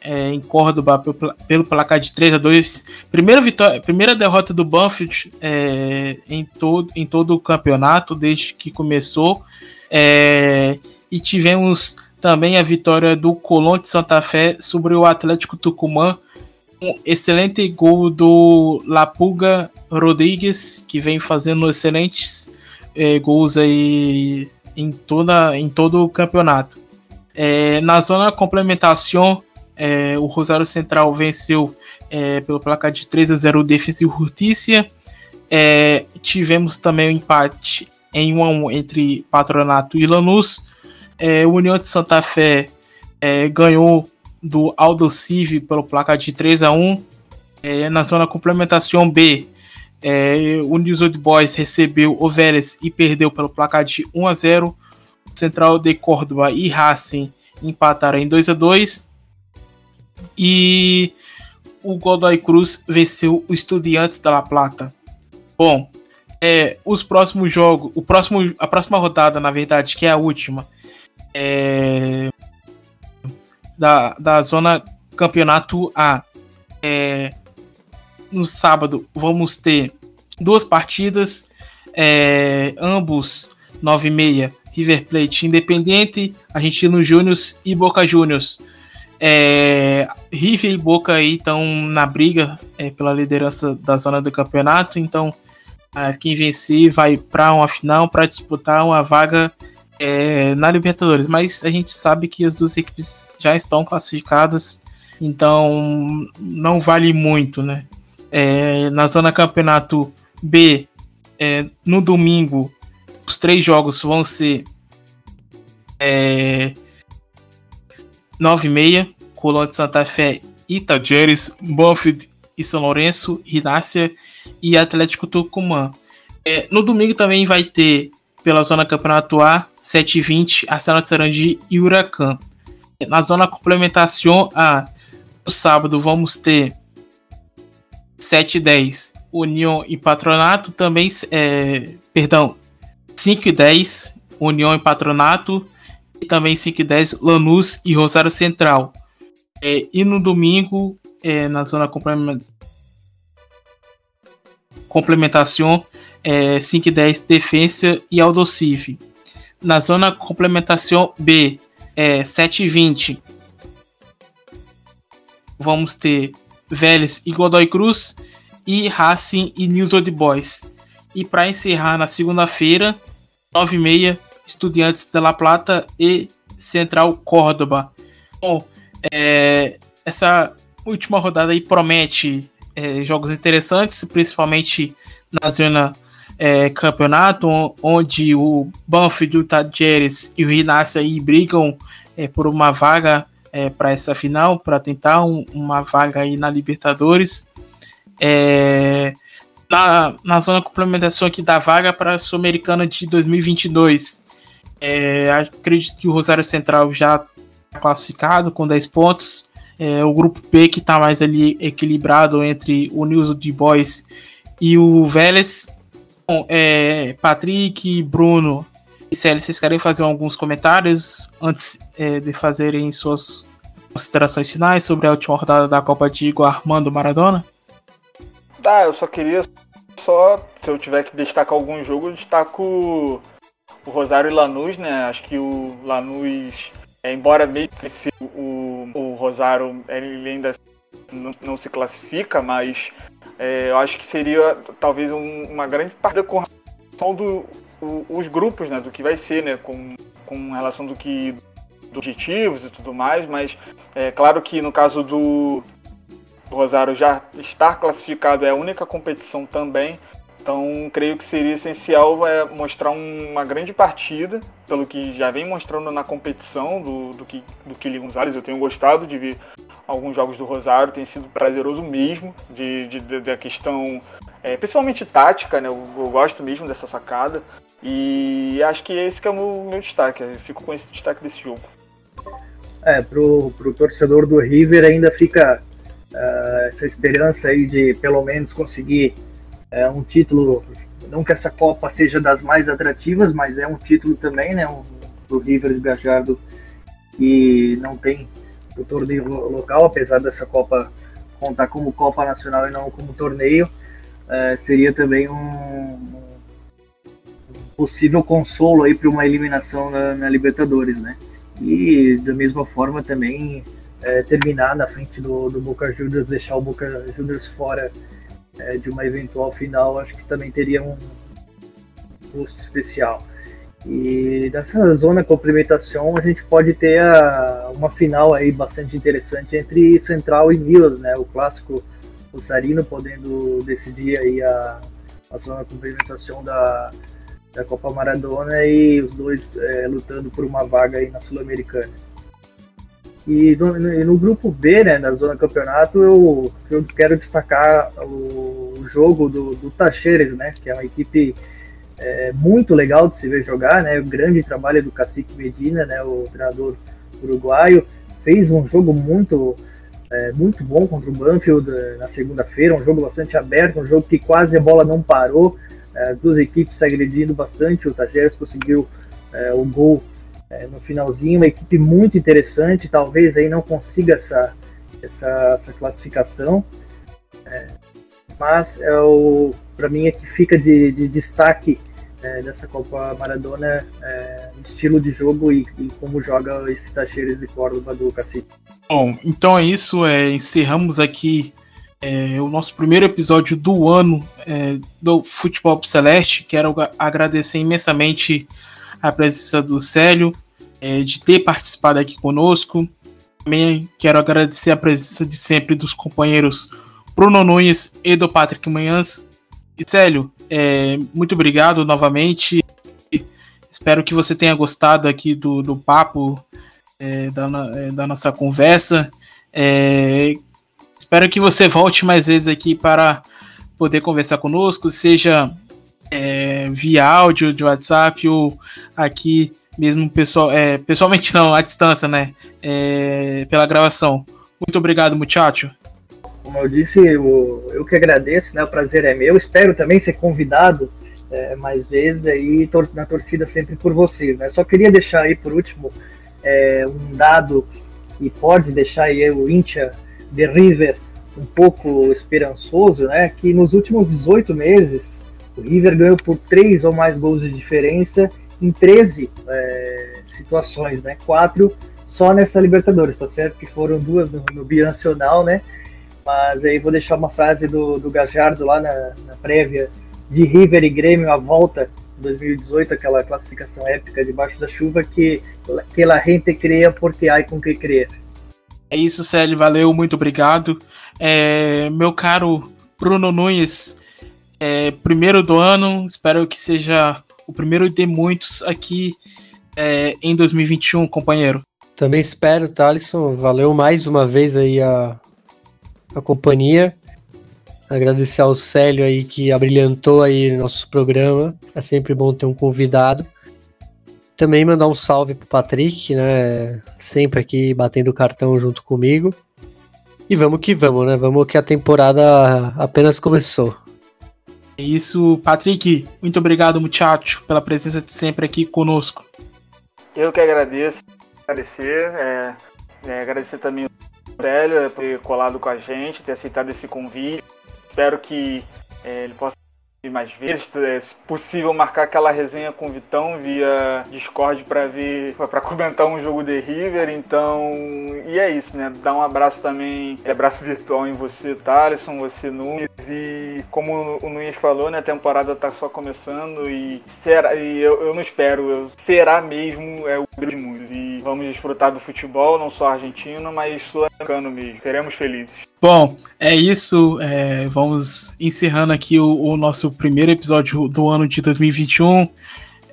[SPEAKER 2] é, em Córdoba pelo, pelo, placar de 3 a 2 Primeira, vitória, primeira derrota do Banfield é, em, todo, em todo o campeonato desde que começou. É, e tivemos também a vitória do Colón de Santa Fé sobre o Atlético Tucumã. Um excelente gol do Lapuga Rodrigues, que vem fazendo excelentes é, gols aí em, toda, em todo o campeonato. É, na zona complementação, é, o Rosário Central venceu é, pelo placar de 3 a 0 o Defensivo Justiça. É, tivemos também o um empate em 1 a 1 entre Patronato e Lanús. É, o União de Santa Fé ganhou do Aldo Civi pelo placar de 3 a 1 na zona complementação B, é, o News Old Boys recebeu o Vélez e perdeu pelo placar de 1 a 0. Central de Córdoba e Racing empataram em 2 a 2. E o Godoy Cruz venceu o Estudiantes da La Plata. Bom, é, os próximos jogos, o próximo, a próxima rodada, na verdade, que é a última, é, da, da zona campeonato A. É, no sábado vamos ter duas partidas, é, ambos 9 e meia, River Plate Independente, Argentino Júnior e Boca Juniors. É, River e Boca estão na briga é, pela liderança da zona do campeonato, então é, quem vencer vai para uma final para disputar uma vaga é, na Libertadores. Mas a gente sabe que as duas equipes já estão classificadas, então não vale muito, né? É, na zona campeonato B, é, no domingo, os três jogos vão ser é, 9 e meia, Colón de Santa Fé, Itajeres, Banfield e São Lourenço, Rinácia e Atlético Tucumã. É, no domingo também vai ter, pela zona Campeonato A, 7h20, Arsenal de Sarandi e Huracan. Na zona Complementação A, no sábado vamos ter 7h10, União e Patronato, também, é, perdão, 5 e 10, União e Patronato, e também 5 e 10, Lanús e Rosário Central. É, e no domingo, é, na zona complement... complementação, é, 5 e 10, Defensa e Aldocive. Na zona complementação B, é, 7 e 20, vamos ter Vélez e Godoy Cruz e Racing e News Old Boys. E para encerrar na segunda-feira, 9h30, Estudiantes de La Plata e Central Córdoba. Bom, é, essa última rodada aí promete é, jogos interessantes, principalmente na zona é, campeonato, onde o Banfield, o Tajeres e o Rinácia aí brigam é, por uma vaga é, para essa final, para tentar um, uma vaga aí na Libertadores. É, na, na zona complementação aqui da vaga para a Sul-Americana de 2022. É, acredito que o Rosário Central já está classificado com 10 pontos. É, o grupo P que está mais ali equilibrado entre o News de Boys e o Vélez. Bom, é, Patrick, Bruno e Célio, vocês querem fazer alguns comentários antes é, de fazerem suas considerações finais sobre a última rodada da Copa de Igor Armando Maradona?
[SPEAKER 4] Tá, eu só queria só, se eu tiver que destacar algum jogo, eu destaco o Rosário e Lanús, né? Acho que o Lanús, é, embora meio que o, o Rosário ele ainda não, não se classifica, mas é, eu acho que seria talvez um, uma grande partida com relação do o, os grupos, né? Do que vai ser, né? Com, com relação do que dos objetivos e tudo mais, mas é claro que no caso do Rosário já estar classificado é a única competição também. Então, creio que seria essencial é, mostrar um, uma grande partida, pelo que já vem mostrando na competição do, do, que, do Kili Gonzalez. Eu tenho gostado de ver alguns jogos do Rosário, tem sido prazeroso mesmo, de, de, de da questão, é, principalmente tática, né? Eu, eu, gosto mesmo dessa sacada. E acho que esse que é o meu, meu destaque, eu fico com esse destaque desse jogo.
[SPEAKER 5] É, pro, pro torcedor do River ainda fica uh, essa esperança aí de pelo menos conseguir uh, um título, não que essa Copa seja das mais atrativas, mas é um título também, né, um, do River de Gajardo que não tem o torneio local, apesar dessa Copa contar como Copa Nacional e não como torneio, uh, seria também um, possível consolo aí para uma eliminação na, na Libertadores, né? E da mesma forma também é, terminar na frente do, do Boca Juniors, deixar o Boca Juniors fora é, de uma eventual final, acho que também teria um custo especial. E nessa zona complementação a gente pode ter a, uma final aí bastante interessante entre Central e Milas, né? O clássico o Sarino podendo decidir aí a, a zona complementação da, da Copa Maradona e os dois é, lutando por uma vaga aí na Sul-Americana. E no, no, grupo B, né, na zona campeonato, eu, eu quero destacar o, jogo do, do Tacheres, né, que é uma equipe é, muito legal de se ver jogar, né, o grande trabalho do Cacique Medina, né, o treinador uruguaio, fez um jogo muito é, muito bom contra o Banfield é, na segunda-feira, um jogo bastante aberto, um jogo que quase a bola não parou, as duas equipes se agredindo bastante, o Tajeres conseguiu é, o gol é, no finalzinho, uma equipe muito interessante, talvez aí não consiga essa, essa, essa classificação, mas é o para mim é que fica de, de destaque é, dessa Copa Maradona é, estilo de jogo e, e, como joga esse Tacheres e Córdoba do Cacique.
[SPEAKER 2] Bom, então é isso. É, encerramos aqui é, o nosso primeiro episódio do ano é, do Futebol Celeste. Quero agradecer imensamente a presença do Célio, é, de ter participado aqui conosco. Também quero agradecer a presença de sempre dos companheiros Bruno Nunes e do Patrick Manhãs. E Célio, é, muito obrigado novamente. Espero que você tenha gostado aqui do, do papo, é, da, é, da, nossa conversa. É, espero que você volte mais vezes aqui para poder conversar conosco, seja é, via áudio de WhatsApp ou aqui mesmo pessoal, é, pessoalmente não, à distância, né? pela gravação. Muito obrigado, muchacho
[SPEAKER 5] como eu disse, eu, eu que agradeço, né? O prazer é meu. Espero também ser convidado é, mais vezes aí tor na torcida sempre por vocês, né? Só queria deixar aí por último é, um dado que pode deixar aí o Incha de River um pouco esperançoso, né? Que nos últimos 18 meses o River ganhou por três ou mais gols de diferença em 13 é, situações, né? Quatro só nessa Libertadores, tá certo? Que foram duas no, no Binacional, né? Mas aí vou deixar uma frase do, do Gajardo lá na, na prévia de River e Grêmio à volta 2018, aquela classificação épica debaixo da chuva, que, que la gente crea porque há com que crer.
[SPEAKER 2] É isso, Célio, valeu, muito obrigado. É, meu caro Bruno Nunes, é, primeiro do ano, espero que seja o primeiro de muitos aqui é, em 2021, companheiro.
[SPEAKER 3] Também espero, Thalisson, valeu mais uma vez aí a, a companhia. Agradecer ao Célio aí que abrilhantou aí nosso programa. É sempre bom ter um convidado. Também mandar um salve pro Patrick, né? Sempre aqui batendo cartão junto comigo. E vamos que vamos, né? Vamos que a temporada apenas começou.
[SPEAKER 2] É isso, Patrick. Muito obrigado, muchacho, pela presença de sempre aqui conosco.
[SPEAKER 4] Eu que agradeço. Agradecer, é, é, agradecer também Velho é, por ter colado com a gente, ter aceitado esse convite. Espero que é, ele possa mais vezes, é, se possível, marcar aquela resenha com o Vitão via Discord para ver, para comentar um jogo de River. Então, e é isso, né? Dar um abraço também, abraço virtual em você, Thaleson, você, Nunes. E como o Nunes falou, né? A temporada tá só começando e será, e eu, eu não espero, eu, será mesmo é o grande mundo. E vamos desfrutar do futebol, não só argentino, mas sul-americano mesmo. Seremos felizes.
[SPEAKER 2] Bom, é isso. É, vamos encerrando aqui o, o, nosso primeiro episódio do ano de 2021.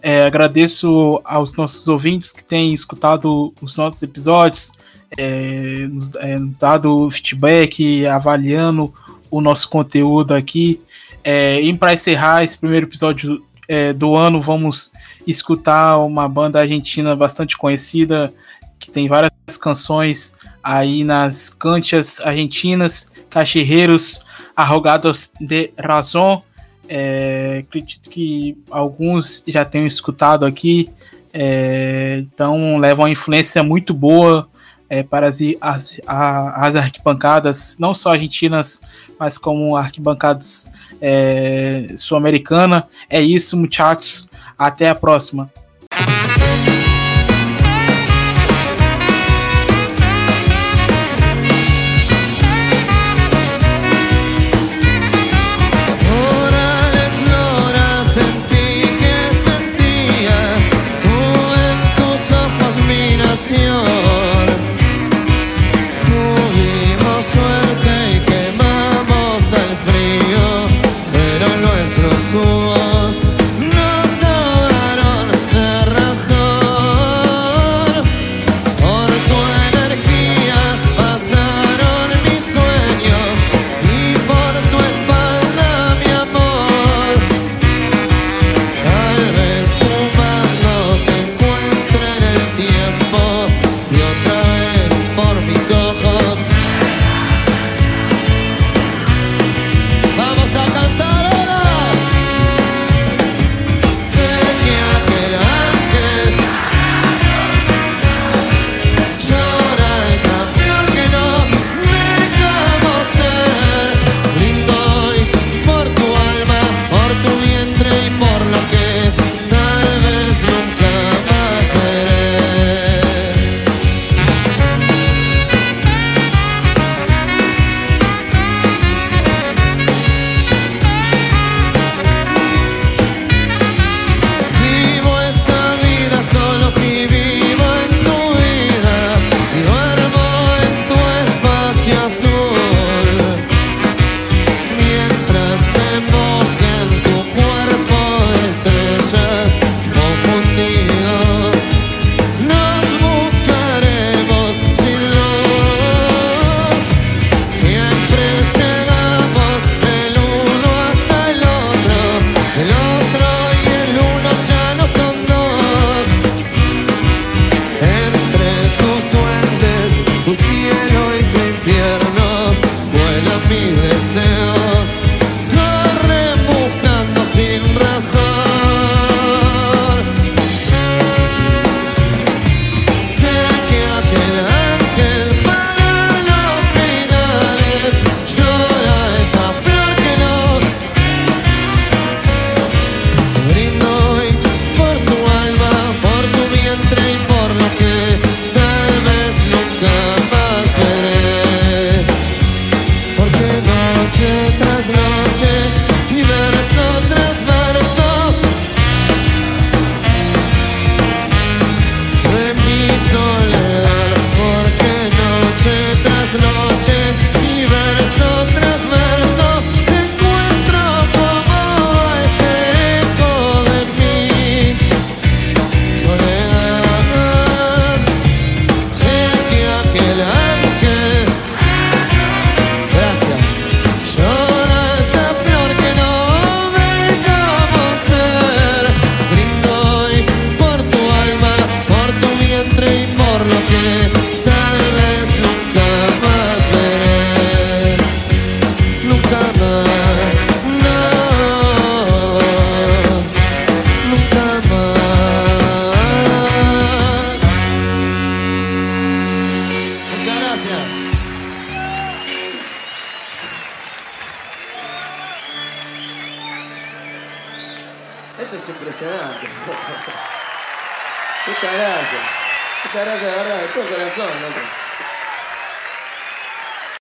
[SPEAKER 2] É, agradeço aos nossos ouvintes que têm escutado os nossos episódios, é, nos, é, nos, dado feedback, avaliando o nosso conteúdo aqui. É, e para encerrar esse primeiro episódio é, do ano, vamos escutar uma banda argentina bastante conhecida, que tem várias canções aí nas canchas argentinas, Cachorreiros Arrogados de Razão. É, acredito que alguns já tenham escutado aqui, é, então levam uma influência muito boa é, para as, as, as, arquibancadas, não só argentinas, mas como arquibancadas é, sul-americana. É isso, muchachos. Até a próxima.